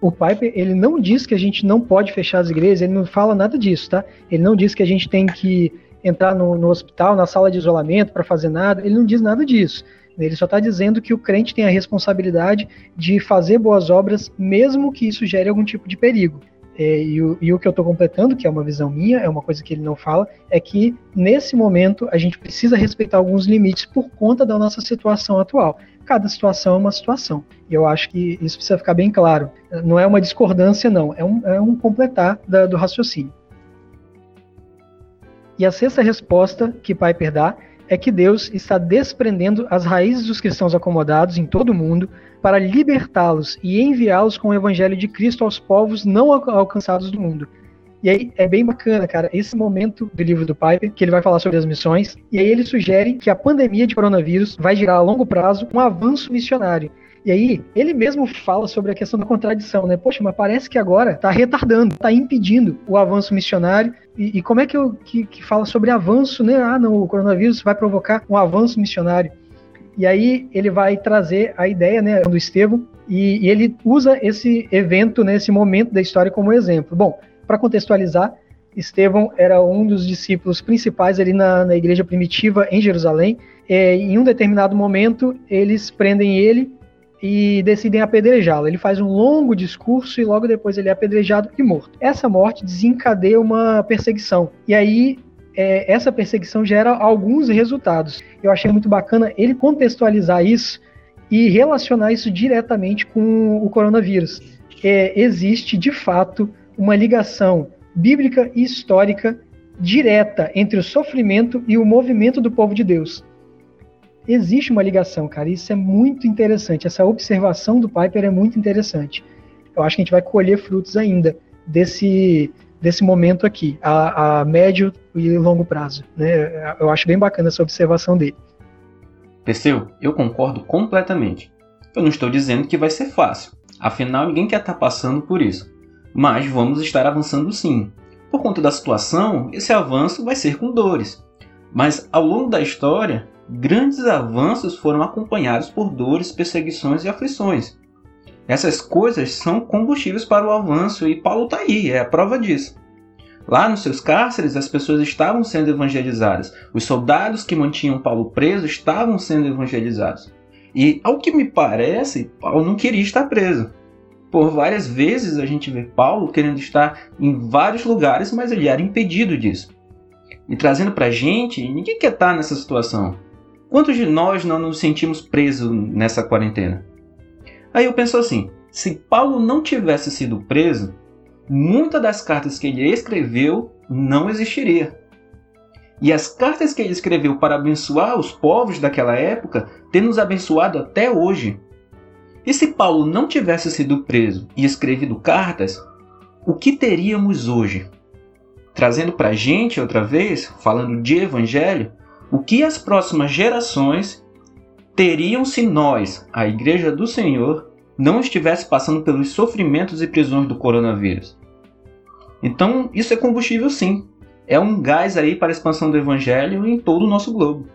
o Piper, ele não diz que a gente não pode fechar as igrejas, ele não fala nada disso, tá? Ele não diz que a gente tem que entrar no, no hospital, na sala de isolamento para fazer nada, ele não diz nada disso. Ele só está dizendo que o crente tem a responsabilidade de fazer boas obras, mesmo que isso gere algum tipo de perigo. é, e, o, e, o, que eu estou completando, que é uma visão minha, é uma coisa que ele não fala, é que nesse momento a gente precisa respeitar alguns limites por conta da nossa situação atual. Cada situação é uma situação. E eu acho que isso precisa ficar bem claro. Não é uma discordância, não. É um, é um completar da, do raciocínio. E a sexta resposta que Piper dá é que Deus está desprendendo as raízes dos cristãos acomodados em todo o mundo para libertá-los e enviá-los com o evangelho de Cristo aos povos não alcançados do mundo. E aí é bem bacana, cara, esse momento do livro do Piper, que ele vai falar sobre as missões, e aí ele sugere que a pandemia de coronavírus vai gerar a longo prazo um avanço missionário. E aí, ele mesmo fala sobre a questão da contradição, né? Poxa, mas parece que agora está retardando, está impedindo o avanço missionário. E, e como é que, eu, que, que fala sobre avanço, né? Ah, não, o coronavírus vai provocar um avanço missionário. E aí ele vai trazer a ideia né, do Estevão e, e ele usa esse evento, né, esse momento da história como exemplo. Bom, para contextualizar, Estevão era um dos discípulos principais ali na, na igreja primitiva em Jerusalém. É, em um determinado momento, eles prendem ele e decidem apedrejá-lo. Ele faz um longo discurso e logo depois ele é apedrejado e morto. Essa morte desencadeia uma perseguição. E aí é, essa perseguição gera alguns resultados. Eu achei muito bacana ele contextualizar isso e relacionar isso diretamente com o coronavírus. É, existe, de fato, uma ligação bíblica e histórica direta entre o sofrimento e o movimento do povo de Deus. Existe uma ligação, cara, isso é muito interessante. Essa observação do Piper é muito interessante. Eu acho que a gente vai colher frutos ainda desse, desse momento aqui, a, a médio e longo prazo. Né? Eu acho bem bacana essa observação dele. Perseu, eu concordo completamente. Eu não estou dizendo que vai ser fácil, afinal ninguém quer estar passando por isso. Mas vamos estar avançando sim. Por conta da situação, esse avanço vai ser com dores. Mas ao longo da história, grandes avanços foram acompanhados por dores, perseguições e aflições. Essas coisas são combustíveis para o avanço e Paulo está aí, é a prova disso. Lá nos seus cárceres, as pessoas estavam sendo evangelizadas. Os soldados que mantinham Paulo preso estavam sendo evangelizados. E, ao que me parece, Paulo não queria estar preso. Por várias vezes a gente vê Paulo querendo estar em vários lugares, mas ele era impedido disso. E trazendo para a gente, ninguém quer estar nessa situação. Quantos de nós não nos sentimos presos nessa quarentena? Aí eu penso assim: se Paulo não tivesse sido preso, muitas das cartas que ele escreveu não existiria. E as cartas que ele escreveu para abençoar os povos daquela época têm nos abençoado até hoje. E se Paulo não tivesse sido preso e escrevido cartas, o que teríamos hoje? Trazendo para a gente outra vez, falando de evangelho, o que as próximas gerações teriam se nós, a Igreja do Senhor, não estivesse passando pelos sofrimentos e prisões do coronavírus. Então, isso é combustível sim. É um gás aí para a expansão do evangelho em todo o nosso globo.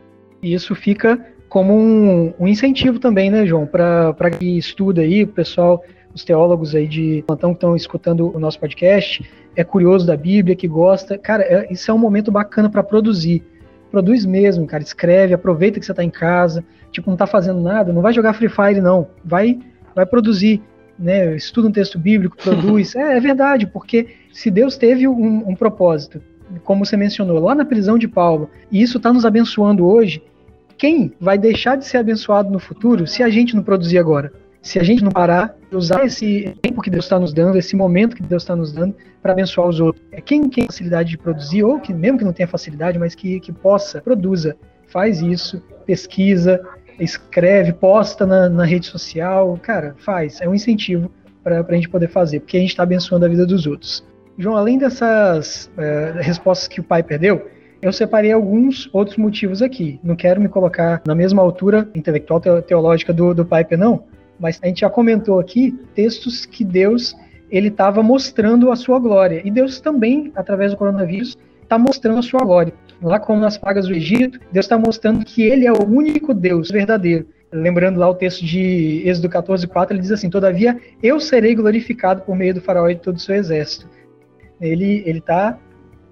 Isso fica como um, um incentivo também, né, João, para que estuda aí, o pessoal, os teólogos aí de plantão que estão escutando o nosso podcast, é curioso da Bíblia, que gosta. Cara, é, isso é um momento bacana para produzir produz mesmo, cara. Escreve, aproveita que você está em casa. Tipo, não está fazendo nada, não vai jogar Free Fire, não. Vai, vai produzir. Né? Estuda um texto bíblico, produz. é, é verdade, porque se Deus teve um, um propósito, como você mencionou, lá na prisão de Paulo, e isso está nos abençoando hoje, quem vai deixar de ser abençoado no futuro se a gente não produzir agora? se a gente não parar, usar esse tempo que Deus está nos dando, esse momento que Deus está nos dando para abençoar os outros. É quem tem facilidade de produzir, ou que mesmo que não tenha facilidade, mas que, que possa, produza, faz isso, pesquisa, escreve, posta na, na rede social, cara, faz, é um incentivo para a gente poder fazer, porque a gente está abençoando a vida dos outros. João, além dessas é, respostas que o pai perdeu, eu separei alguns outros motivos aqui. Não quero me colocar na mesma altura intelectual teológica do, do Piper, não, mas a gente já comentou aqui textos que Deus ele estava mostrando a sua glória. E Deus também, através do coronavírus, está mostrando a sua glória. Lá como nas pragas do Egito, Deus está mostrando que ele é o único Deus verdadeiro. Lembrando lá o texto de Êxodo 14, 4, ele diz assim: Todavia eu serei glorificado por meio do faraó e de todo o seu exército. Ele está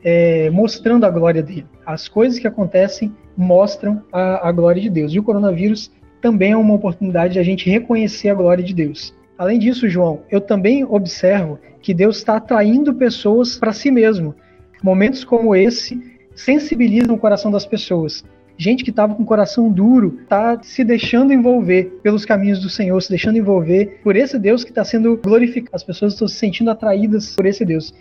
é, mostrando a glória dele. As coisas que acontecem mostram a, a glória de Deus. E o coronavírus também é uma oportunidade de a gente reconhecer a glória de Deus. Além disso, João, eu também observo que Deus está atraindo pessoas para si mesmo. Momentos como esse sensibilizam o coração das pessoas. Gente que estava com o coração duro está se deixando envolver pelos caminhos do Senhor, se deixando envolver por esse Deus que está sendo glorificado. As pessoas estão se sentindo atraídas por esse Deus.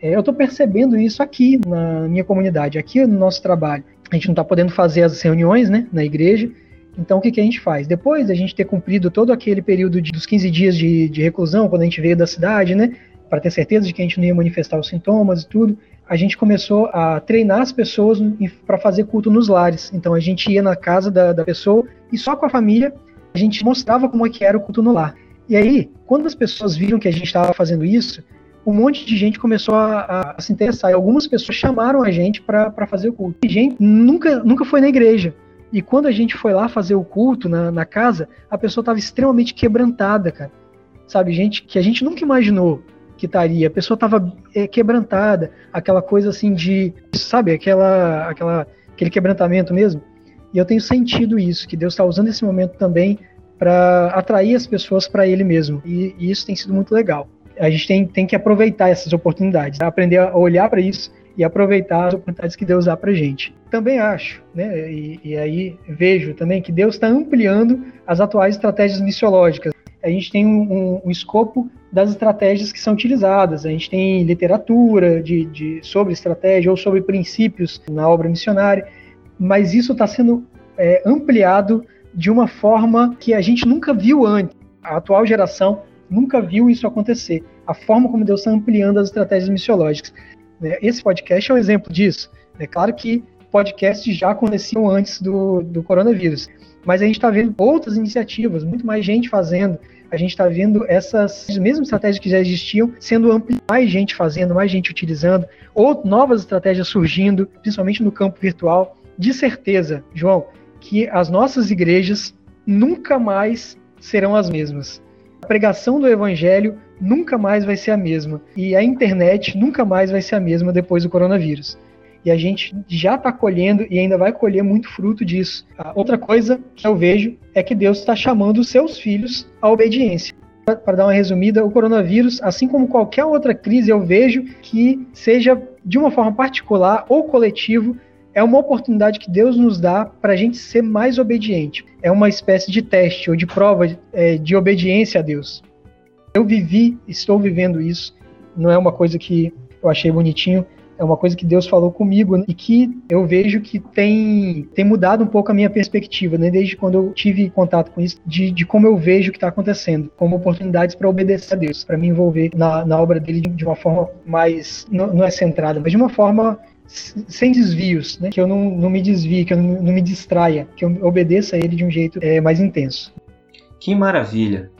É, eu estou percebendo isso aqui na minha comunidade, aqui no nosso trabalho. A gente não está podendo fazer as reuniões né, na igreja, então, o que, que, a gente faz? Depois da gente ter cumprido todo aquele período de, dos 15 dias de, de, reclusão, quando a gente veio da cidade, né, para ter certeza de que a gente não ia manifestar os sintomas e tudo, a gente começou a treinar as pessoas para fazer culto nos lares. Então, a gente ia na casa da, da, pessoa e só com a família a gente mostrava como é que era o culto no lar. E aí, quando as pessoas viram que a gente estava fazendo isso, um monte de gente começou a, a, se interessar. E algumas pessoas chamaram a gente para fazer o culto. E gente nunca, nunca foi na igreja. E quando a gente foi lá fazer o culto na, na casa, a pessoa estava extremamente quebrantada, cara. Sabe, gente que a gente nunca imaginou que estaria. A pessoa estava é, quebrantada, aquela coisa assim de, sabe, aquela, aquela, aquele quebrantamento mesmo. E eu tenho sentido isso, que Deus está usando esse momento também para atrair as pessoas para Ele mesmo. E, e, isso tem sido muito legal. A gente tem, tem que aproveitar essas oportunidades, aprender a olhar para isso e aproveitar as oportunidades que Deus dá para gente. Também acho, né, e, e aí vejo também que Deus está ampliando as atuais estratégias missiológicas. A gente tem um, um, um, escopo das estratégias que são utilizadas. A gente tem literatura de, de sobre estratégia ou sobre princípios na obra missionária, mas isso está sendo é, ampliado de uma forma que a gente nunca viu antes. A atual geração nunca viu isso acontecer. A forma como Deus está ampliando as estratégias missiológicas. Né? Esse podcast é um exemplo disso. É claro que podcasts já aconteciam antes do, do coronavírus, mas a gente está vendo outras iniciativas, muito mais gente fazendo. A gente está vendo essas mesmas estratégias que já existiam sendo ampliadas, mais gente fazendo, mais gente utilizando, ou novas estratégias surgindo, principalmente no campo virtual. De certeza, João, que as nossas igrejas nunca mais serão as mesmas. Pregação do evangelho nunca mais vai ser a mesma. E a internet nunca mais vai ser a mesma depois do coronavírus. E a gente já está colhendo e ainda vai colher muito fruto disso. A outra coisa que eu vejo é que Deus está chamando os seus filhos à obediência. Para dar uma resumida, o coronavírus, assim como qualquer outra crise, eu vejo que seja de uma forma particular ou coletivo, é uma oportunidade que Deus nos dá para a gente ser mais obediente. É uma espécie de teste ou de prova é, de obediência a Deus. Eu vivi, estou vivendo isso. Não é uma coisa que eu achei bonitinho, é uma coisa que Deus falou comigo né? e que eu vejo que tem, tem mudado um pouco a minha perspectiva, né? desde quando eu tive contato com isso, de, de como eu vejo o que está acontecendo, como oportunidades para obedecer a Deus, para me envolver na, na obra dele de, uma forma mais, não, não é centrada, mas de uma forma sem desvios, né? que eu não, não me desvie, que eu não, não, me distraia, que eu obedeça a ele de um jeito é, mais intenso. Que maravilha!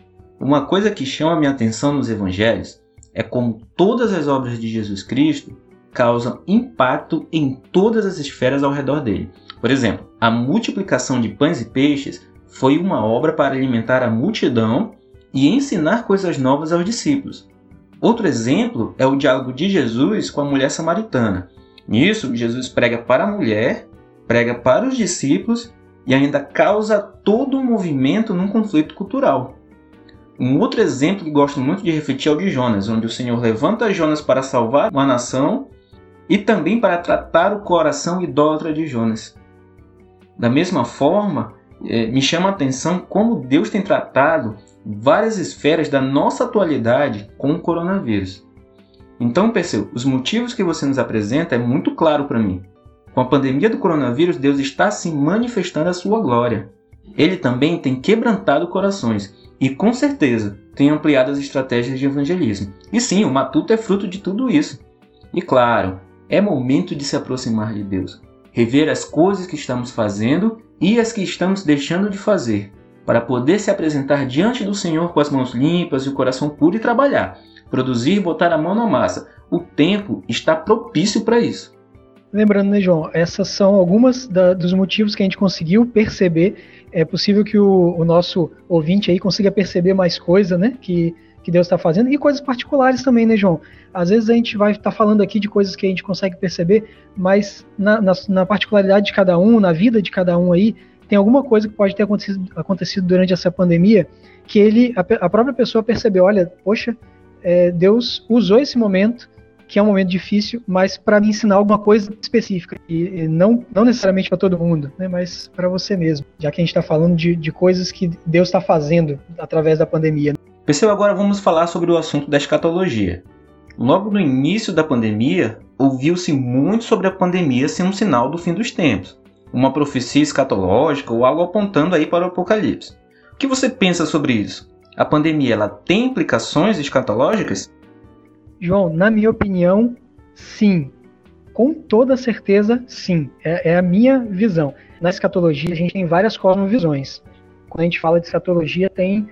Uma coisa que chama minha atenção nos evangelhos é como todas as obras de Jesus Cristo causam impacto em todas as esferas ao redor dele. Por exemplo, a multiplicação de pães e peixes foi uma obra para alimentar a multidão e ensinar coisas novas aos discípulos. Outro exemplo é o diálogo de Jesus com a mulher samaritana. Nisso, Jesus prega para a mulher, prega para os discípulos e ainda causa todo um movimento num conflito cultural. Um outro exemplo que gosto muito de refletir é o de Jonas, onde o Senhor levanta Jonas para salvar uma nação e também para tratar o coração idólatra de Jonas. Da mesma forma, eh, me chama a atenção como Deus tem tratado várias esferas da nossa atualidade com o coronavírus. Então, Perseu, os motivos que você nos apresenta é muito claro para mim. Com a pandemia do coronavírus, Deus está se manifestando a sua glória. Ele também tem quebrantado corações e com certeza tem ampliado as estratégias de evangelismo. E sim, o matuto é fruto de tudo isso. E claro, é momento de se aproximar de Deus, rever as coisas que estamos fazendo e as que estamos deixando de fazer, para poder se apresentar diante do Senhor com as mãos limpas e o coração puro e trabalhar, produzir e botar a mão na massa. O tempo está propício para isso. Lembrando, né, João, essas são algumas da, dos motivos que a gente conseguiu perceber é possível que o, o nosso ouvinte aí consiga perceber mais coisa, né? Que, que Deus está fazendo e coisas particulares também, né, João? Às vezes a gente vai estar tá falando aqui de coisas que a gente consegue perceber, mas na, na, na, particularidade de cada um, na vida de cada um aí, tem alguma coisa que pode ter acontecido, acontecido durante essa pandemia que ele, a, a própria pessoa percebeu, olha, poxa, é, Deus usou esse momento que é um momento difícil, mas para me ensinar alguma coisa específica. E, e não, não necessariamente para todo mundo, né, mas para você mesmo. Já que a gente está falando de, de coisas que Deus está fazendo através da pandemia. Pessoal, agora vamos falar sobre o assunto da escatologia. Logo no início da pandemia, ouviu-se muito sobre a pandemia ser um sinal do fim dos tempos, uma profecia escatológica ou algo apontando aí para o apocalipse. O que você pensa sobre isso? A pandemia ela tem implicações escatológicas? João, na minha opinião, sim. Com toda certeza, sim. É, é, a minha visão. Na escatologia, a gente tem várias cosmovisões. Quando a gente fala de escatologia, tem,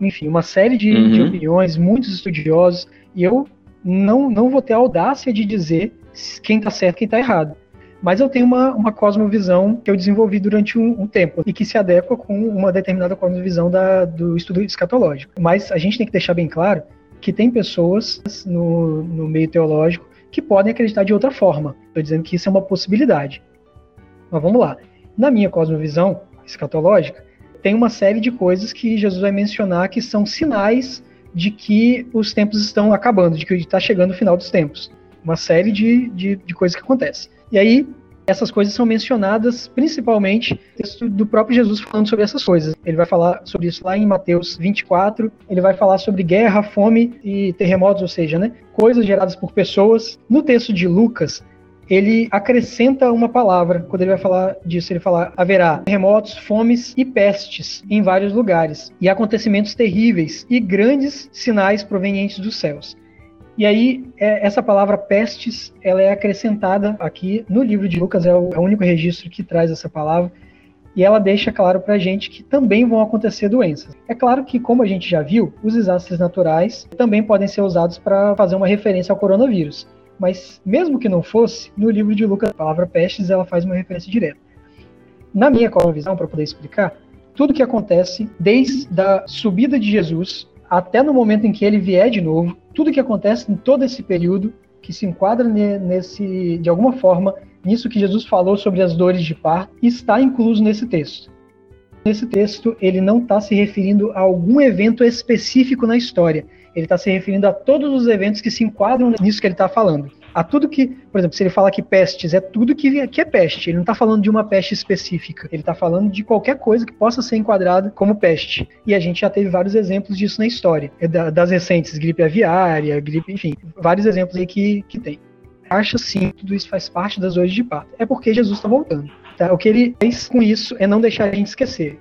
enfim, uma série de, uhum. de opiniões, muitos estudiosos, e eu não, não vou ter a audácia de dizer quem está certo e quem está errado. Mas eu tenho uma, uma cosmovisão que eu desenvolvi durante um, um, tempo e que se adequa com uma determinada cosmovisão da, do estudo escatológico. Mas a gente tem que deixar bem claro que tem pessoas no, no meio teológico que podem acreditar de outra forma. Estou dizendo que isso é uma possibilidade. Mas vamos lá. Na minha cosmovisão escatológica, tem uma série de coisas que Jesus vai mencionar que são sinais de que os tempos estão acabando, de que está chegando o final dos tempos. Uma série de, de, de coisas que acontecem. E aí, essas coisas são mencionadas principalmente do próprio Jesus falando sobre essas coisas. Ele vai falar sobre isso lá em Mateus 24, ele vai falar sobre guerra, fome e terremotos, ou seja, né, coisas geradas por pessoas. No texto de Lucas, ele acrescenta uma palavra quando ele vai falar disso. Ele fala: haverá terremotos, fomes e pestes em vários lugares, e acontecimentos terríveis e grandes sinais provenientes dos céus. E aí, é, essa palavra pestes, ela é acrescentada aqui no livro de Lucas, é o, é o único registro que traz essa palavra, e ela deixa claro para a gente que também vão acontecer doenças. É claro que, como a gente já viu, os desastres naturais também podem ser usados para fazer uma referência ao coronavírus. Mas, mesmo que não fosse, no livro de Lucas, a palavra pestes ela faz uma referência direta. Na minha visão, para poder explicar, tudo que acontece desde a subida de Jesus até no momento em que ele vier de novo, tudo que acontece em todo esse período, que se enquadra nesse, de alguma forma, nisso que Jesus falou sobre as dores de parto, está incluso nesse texto. Nesse texto, ele não está se referindo a algum evento específico na história. Ele está se referindo a todos os eventos que se enquadram nisso que ele está falando a tudo que, por exemplo, se ele fala que pestes é tudo que, que é peste, ele não está falando de uma peste específica, ele está falando de qualquer coisa que possa ser enquadrada como peste. E a gente já teve vários exemplos disso na história, é das recentes, gripe aviária, gripe, enfim, vários exemplos aí que, que tem. Acha sim, tudo isso faz parte das dores de parto. É porque Jesus está voltando. Tá? O que ele fez com isso é não deixar a gente esquecer.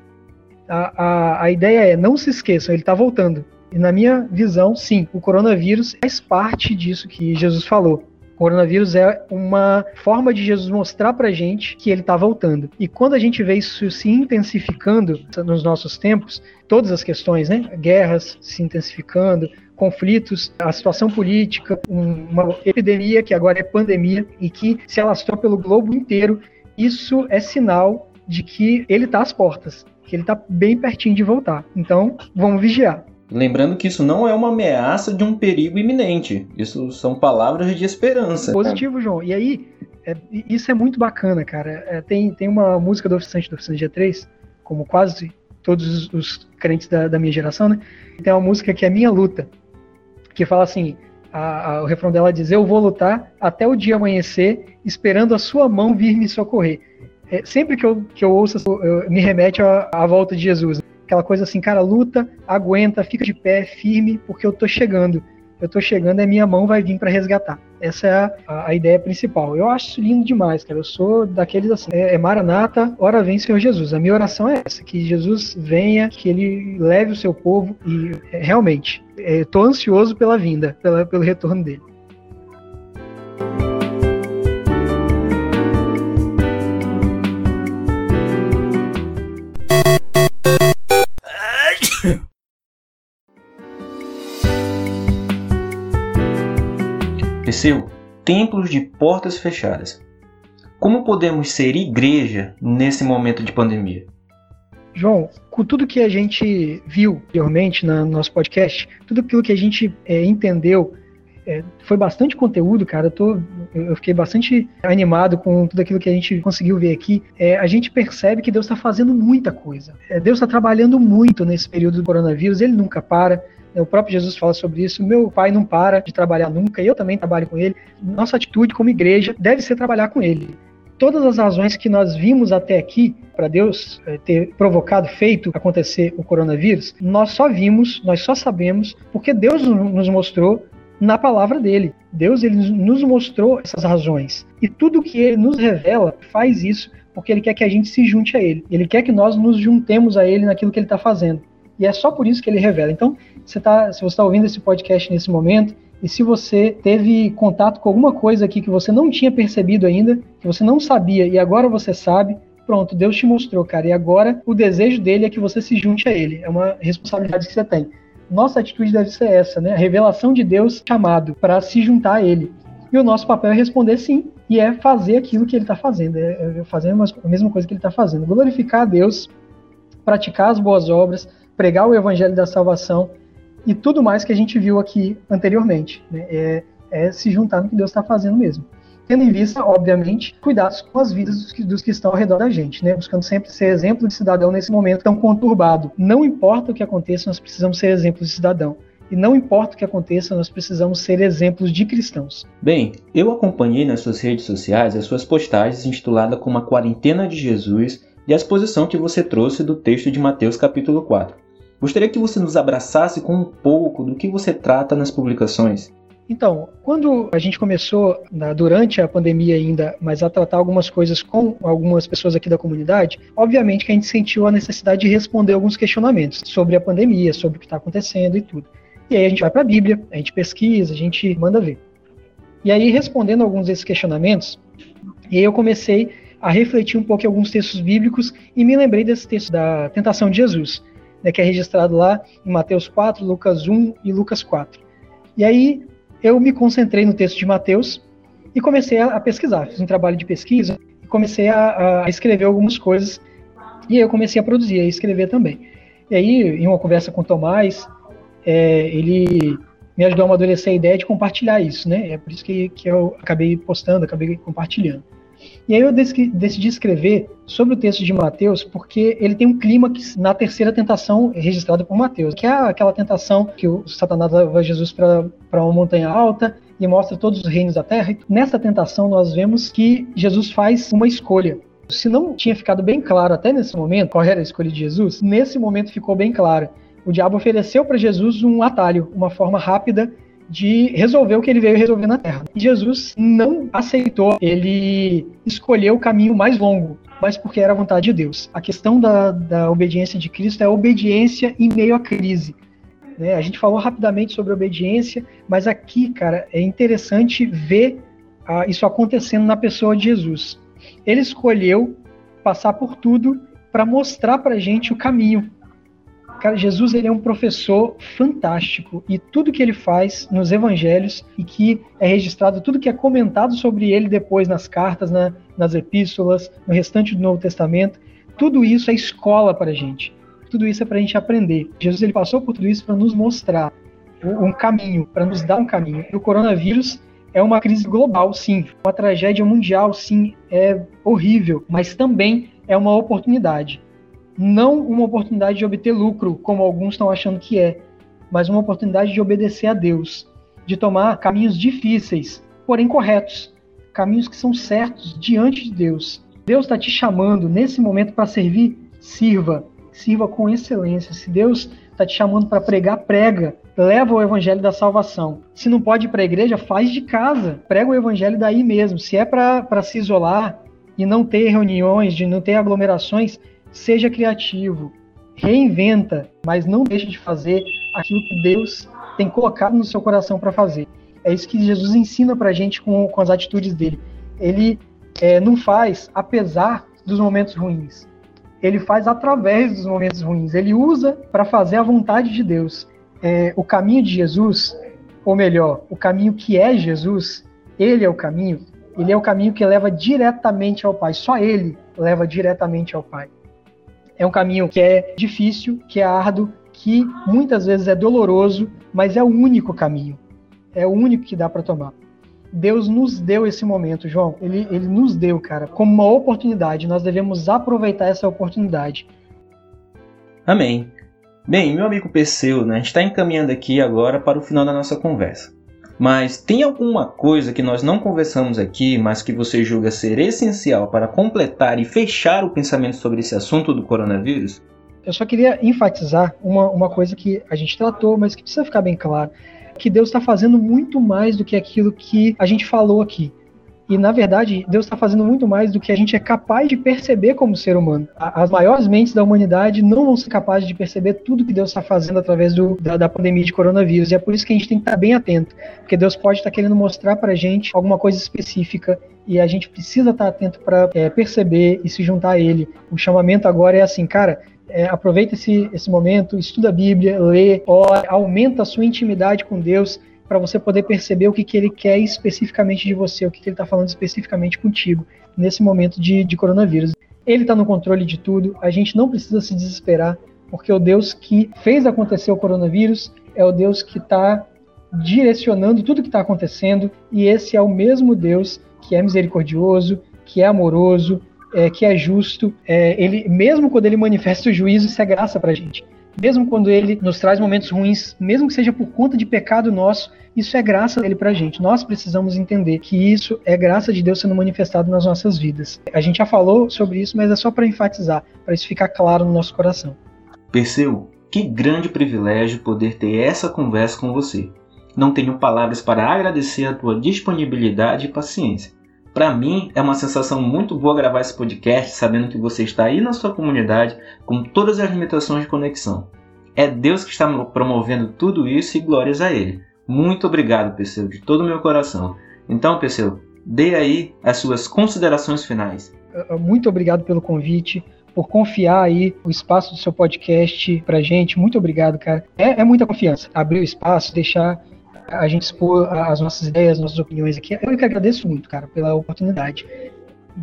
A, a, a ideia é não se esqueçam, ele está voltando. E na minha visão, sim, o coronavírus faz parte disso que Jesus falou. O coronavírus é uma forma de Jesus mostrar pra gente que ele está voltando. E quando a gente vê isso se intensificando nos nossos tempos, todas as questões, né? Guerras se intensificando, conflitos, a situação política, uma epidemia que agora é pandemia e que se alastrou pelo globo inteiro, isso é sinal de que ele está às portas, que ele está bem pertinho de voltar. Então, vamos vigiar. Lembrando que isso não é uma ameaça de um perigo iminente. Isso são palavras de esperança. Positivo, João. E aí, é, isso é muito bacana, cara. É, tem, tem uma música do Oficiante do Oficiante G3, como quase todos os crentes da, da, minha geração, né? Tem uma música que é Minha Luta, que fala assim: a, a, o refrão dela diz: Eu vou lutar até o dia amanhecer, esperando a sua mão vir me socorrer. É, sempre que eu, que eu ouço, eu, me remete à volta de Jesus. Aquela coisa assim, cara, luta, aguenta, fica de pé, firme, porque eu tô chegando. Eu tô chegando e a minha mão vai vir para resgatar. Essa é a, a, ideia principal. Eu acho isso lindo demais, cara. Eu sou daqueles assim, é, é Maranata, ora vem Senhor Jesus. A minha oração é essa, que Jesus venha, que ele leve o seu povo e é, realmente, é, tô ansioso pela vinda, pela, pelo retorno dele. Perseu, templos de portas fechadas. Como podemos ser igreja nesse momento de pandemia? João, com tudo que a gente viu anteriormente no nosso podcast, tudo aquilo que a gente é, entendeu, é, foi bastante conteúdo, cara. Eu, tô, eu fiquei bastante animado com tudo aquilo que a gente conseguiu ver aqui. É, a gente percebe que Deus está fazendo muita coisa. É, Deus está trabalhando muito nesse período do coronavírus, ele nunca para. O próprio Jesus fala sobre isso. Meu pai não para de trabalhar nunca, e eu também trabalho com ele. Nossa atitude como igreja deve ser trabalhar com ele todas as razões que nós vimos até aqui para Deus eh, ter provocado, feito acontecer o coronavírus, nós só vimos, nós só sabemos porque Deus nos mostrou na palavra dele. Deus ele nos mostrou essas razões. E tudo que ele nos revela faz isso porque ele quer que a gente se junte a ele. Ele quer que nós nos juntemos a ele naquilo que ele está fazendo. E é só por isso que ele revela. Então, você tá, se você está ouvindo esse podcast nesse momento, e se você teve contato com alguma coisa aqui que você não tinha percebido ainda, que você não sabia e agora você sabe, pronto, Deus te mostrou, cara. E agora o desejo dele é que você se junte a ele. É uma responsabilidade que você tem. Nossa atitude deve ser essa, né? A revelação de Deus chamado para se juntar a ele. E o nosso papel é responder sim, e é fazer aquilo que ele está fazendo, é, é fazer a mesma coisa que ele está fazendo. Glorificar a Deus, praticar as boas obras, pregar o evangelho da salvação e tudo mais que a gente viu aqui anteriormente. Né? É, é, se juntar no que Deus está fazendo mesmo. Tendo em vista, obviamente, cuidados com as vidas dos que, dos que, estão ao redor da gente, né? buscando sempre ser exemplo de cidadão nesse momento tão conturbado. Não importa o que aconteça, nós precisamos ser exemplos de cidadão. E não importa o que aconteça, nós precisamos ser exemplos de cristãos. Bem, eu acompanhei nas suas redes sociais as suas postagens intituladas como a Quarentena de Jesus e a exposição que você trouxe do texto de Mateus capítulo 4. Gostaria que você nos abraçasse com um pouco do que você trata nas publicações. Então, quando a gente começou, durante a pandemia ainda, mas a tratar algumas coisas com algumas pessoas aqui da comunidade, obviamente que a gente sentiu a necessidade de responder alguns questionamentos sobre a pandemia, sobre o que está acontecendo e tudo. E aí a gente vai para a Bíblia, a gente pesquisa, a gente manda ver. E aí, respondendo alguns desses questionamentos, eu comecei a refletir um pouco em alguns textos bíblicos e me lembrei desse texto da tentação de Jesus né, que é registrado lá em Mateus 4, Lucas 1 e Lucas 4. E aí eu me concentrei no texto de Mateus e comecei a, pesquisar. Fiz um trabalho de pesquisa e comecei a, a escrever algumas coisas. E aí eu comecei a produzir, a escrever também. E aí, em uma conversa com o Tomás, é, ele me ajudou a amadurecer a ideia de compartilhar isso, né? É por isso que, que eu acabei postando, acabei compartilhando. E aí eu decidi escrever sobre o texto de Mateus porque ele tem um clímax na terceira tentação registrada por Mateus, que é aquela tentação que o Satanás leva Jesus para uma montanha alta e mostra todos os reinos da terra. Nessa tentação nós vemos que Jesus faz uma escolha. Se não tinha ficado bem claro até nesse momento qual era a escolha de Jesus, nesse momento ficou bem claro. O diabo ofereceu para Jesus um atalho, uma forma rápida de resolver o que ele veio resolver na Terra. E Jesus não aceitou, ele escolheu o caminho mais longo, mas porque era a vontade de Deus. A questão da, da obediência de Cristo é a obediência em meio à crise. Né? A gente falou rapidamente sobre obediência, mas aqui, cara, é interessante ver ah, isso acontecendo na pessoa de Jesus. Ele escolheu passar por tudo para mostrar para gente o caminho, Cara, Jesus ele é um professor fantástico e tudo que ele faz nos evangelhos e que é registrado, tudo que é comentado sobre ele depois nas cartas, na, nas epístolas, no restante do Novo Testamento, tudo isso é escola para a gente. Tudo isso é para a gente aprender. Jesus ele passou por tudo isso para nos mostrar um caminho, para nos dar um caminho. E o coronavírus é uma crise global, sim. Uma tragédia mundial, sim. É horrível, mas também é uma oportunidade não uma oportunidade de obter lucro, como alguns estão achando que é, mas uma oportunidade de obedecer a Deus, de tomar caminhos difíceis, porém corretos, caminhos que são certos diante de Deus. Deus está te chamando nesse momento para servir, sirva, sirva com excelência. Se Deus está te chamando para pregar, prega, leva o evangelho da salvação. Se não pode ir para a igreja, faz de casa, prega o evangelho daí mesmo. Se é para se isolar e não ter reuniões, de não ter aglomerações, seja criativo, reinventa, mas não deixe de fazer aquilo que Deus tem colocado no seu coração para fazer. É isso que Jesus ensina para a gente com, com as atitudes dele. Ele é, não faz apesar dos momentos ruins. Ele faz através dos momentos ruins. Ele usa para fazer a vontade de Deus. É, o caminho de Jesus, ou melhor, o caminho que é Jesus, ele é o caminho. Ele é o caminho que leva diretamente ao Pai. Só ele leva diretamente ao Pai. É um caminho que é difícil, que é árduo, que muitas vezes é doloroso, mas é o único caminho. É o único que dá para tomar. Deus nos deu esse momento, João. Ele, ele nos deu, cara, como uma oportunidade. Nós devemos aproveitar essa oportunidade. Amém. Bem, meu amigo Perseu, né, a gente está encaminhando aqui agora para o final da nossa conversa. Mas tem alguma coisa que nós não conversamos aqui, mas que você julga ser essencial para completar e fechar o pensamento sobre esse assunto do coronavírus? Eu só queria enfatizar uma, uma coisa que a gente tratou, mas que precisa ficar bem claro que Deus está fazendo muito mais do que aquilo que a gente falou aqui. E, na verdade, Deus está fazendo muito mais do que a gente é capaz de perceber como ser humano. As maiores mentes da humanidade não vão ser capazes de perceber tudo que Deus está fazendo através do, da, da, pandemia de coronavírus. E é por isso que a gente tem que estar bem atento. Porque Deus pode estar querendo mostrar para a gente alguma coisa específica e a gente precisa estar atento para é, perceber e se juntar a Ele. O chamamento agora é assim, cara, é, aproveita esse, esse momento, estuda a Bíblia, lê, ora, aumenta a sua intimidade com Deus para você poder perceber o que, que ele quer especificamente de você, o que, que ele está falando especificamente contigo nesse momento de, de coronavírus. Ele está no controle de tudo, a gente não precisa se desesperar, porque o Deus que fez acontecer o coronavírus é o Deus que está direcionando tudo que está acontecendo, e esse é o mesmo Deus que é misericordioso, que é amoroso, é, que é justo. É, ele, mesmo quando ele manifesta o juízo, isso é graça para a gente. Mesmo quando ele nos traz momentos ruins, mesmo que seja por conta de pecado nosso, isso é graça dele pra gente. Nós precisamos entender que isso é graça de Deus sendo manifestado nas nossas vidas. A gente já falou sobre isso, mas é só para enfatizar, para isso ficar claro no nosso coração. Perseu, que grande privilégio poder ter essa conversa com você. Não tenho palavras para agradecer a tua disponibilidade e paciência. Para mim é uma sensação muito boa gravar esse podcast sabendo que você está aí na sua comunidade com todas as limitações de conexão. É Deus que está promovendo tudo isso e glórias a Ele. Muito obrigado, Perseu, de todo o meu coração. Então, Perseu, dê aí as suas considerações finais. Muito obrigado pelo convite por confiar aí o espaço do seu podcast pra gente. Muito obrigado, cara. É, é muita confiança. Abrir o espaço, deixar a gente expor as nossas ideias, as nossas opiniões aqui. Eu que agradeço muito, cara, pela oportunidade.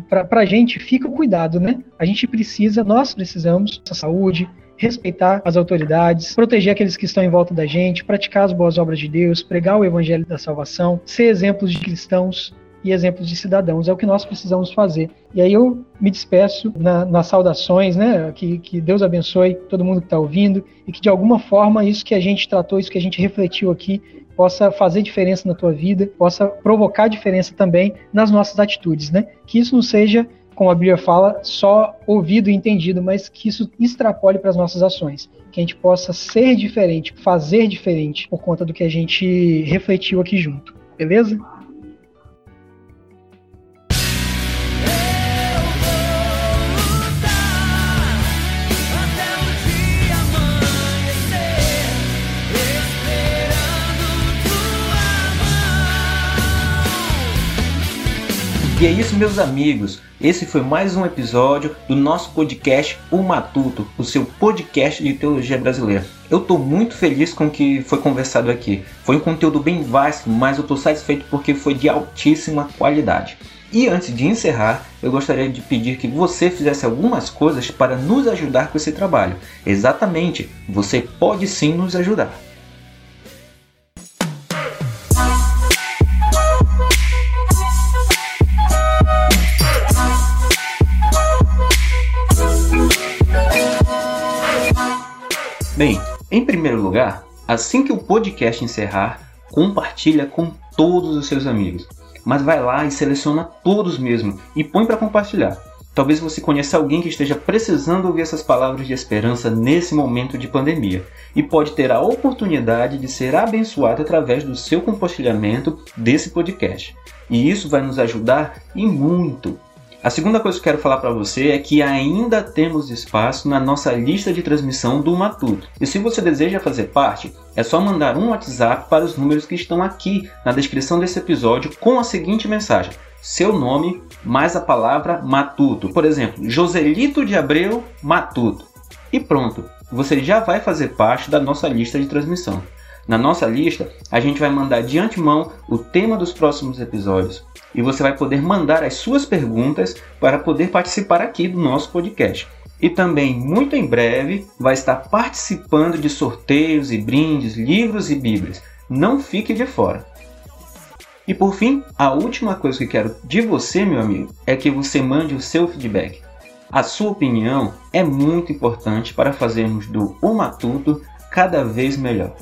Pra, pra gente, fica o cuidado, né? A gente precisa, nós precisamos da saúde, respeitar as autoridades, proteger aqueles que estão em volta da gente, praticar as boas obras de Deus, pregar o evangelho da salvação, ser exemplos de cristãos e exemplos de cidadãos. É o que nós precisamos fazer. E aí eu me despeço na, nas saudações, né? Que, que Deus abençoe todo mundo que está ouvindo e que de alguma forma isso que a gente tratou, isso que a gente refletiu aqui, possa fazer diferença na tua vida, possa provocar diferença também nas nossas atitudes, né? Que isso não seja, como a Bíblia fala, só ouvido e entendido, mas que isso extrapole para as nossas ações. Que a gente possa ser diferente, fazer diferente por conta do que a gente refletiu aqui junto. Beleza? E é isso, meus amigos. Esse foi mais um episódio do nosso podcast O Matuto, o seu podcast de teologia brasileira. Eu estou muito feliz com o que foi conversado aqui. Foi um conteúdo bem vasto, mas eu estou satisfeito porque foi de altíssima qualidade. E antes de encerrar, eu gostaria de pedir que você fizesse algumas coisas para nos ajudar com esse trabalho. Exatamente, você pode sim nos ajudar. Bem, em primeiro lugar, assim que o podcast encerrar, compartilha com todos os seus amigos. Mas vai lá e seleciona todos mesmo e põe para compartilhar. Talvez você conheça alguém que esteja precisando ouvir essas palavras de esperança nesse momento de pandemia e pode ter a oportunidade de ser abençoado através do seu compartilhamento desse podcast. E isso vai nos ajudar e muito a segunda coisa que eu quero falar para você é que ainda temos espaço na nossa lista de transmissão do Matuto. E se você deseja fazer parte, é só mandar um WhatsApp para os números que estão aqui na descrição desse episódio com a seguinte mensagem: seu nome mais a palavra Matuto. Por exemplo, Joselito de Abreu Matuto. E pronto, você já vai fazer parte da nossa lista de transmissão. Na nossa lista, a gente vai mandar de antemão o tema dos próximos episódios e você vai poder mandar as suas perguntas para poder participar aqui do nosso podcast. E também, muito em breve, vai estar participando de sorteios e brindes, livros e bíblias. Não fique de fora. E por fim, a última coisa que quero de você, meu amigo, é que você mande o seu feedback. A sua opinião é muito importante para fazermos do O Matuto cada vez melhor.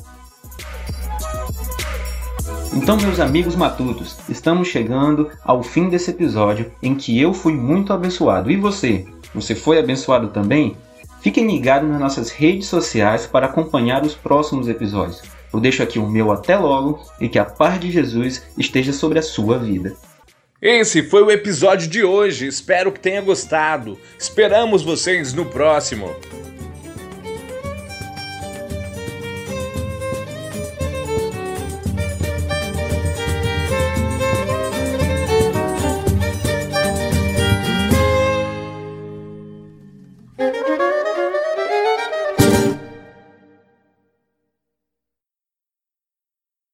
Então, meus amigos matutos, estamos chegando ao fim desse episódio em que eu fui muito abençoado. E você? Você foi abençoado também? Fiquem ligados nas nossas redes sociais para acompanhar os próximos episódios. Eu deixo aqui o meu até logo e que a paz de Jesus esteja sobre a sua vida. Esse foi o episódio de hoje. Espero que tenha gostado. Esperamos vocês no próximo.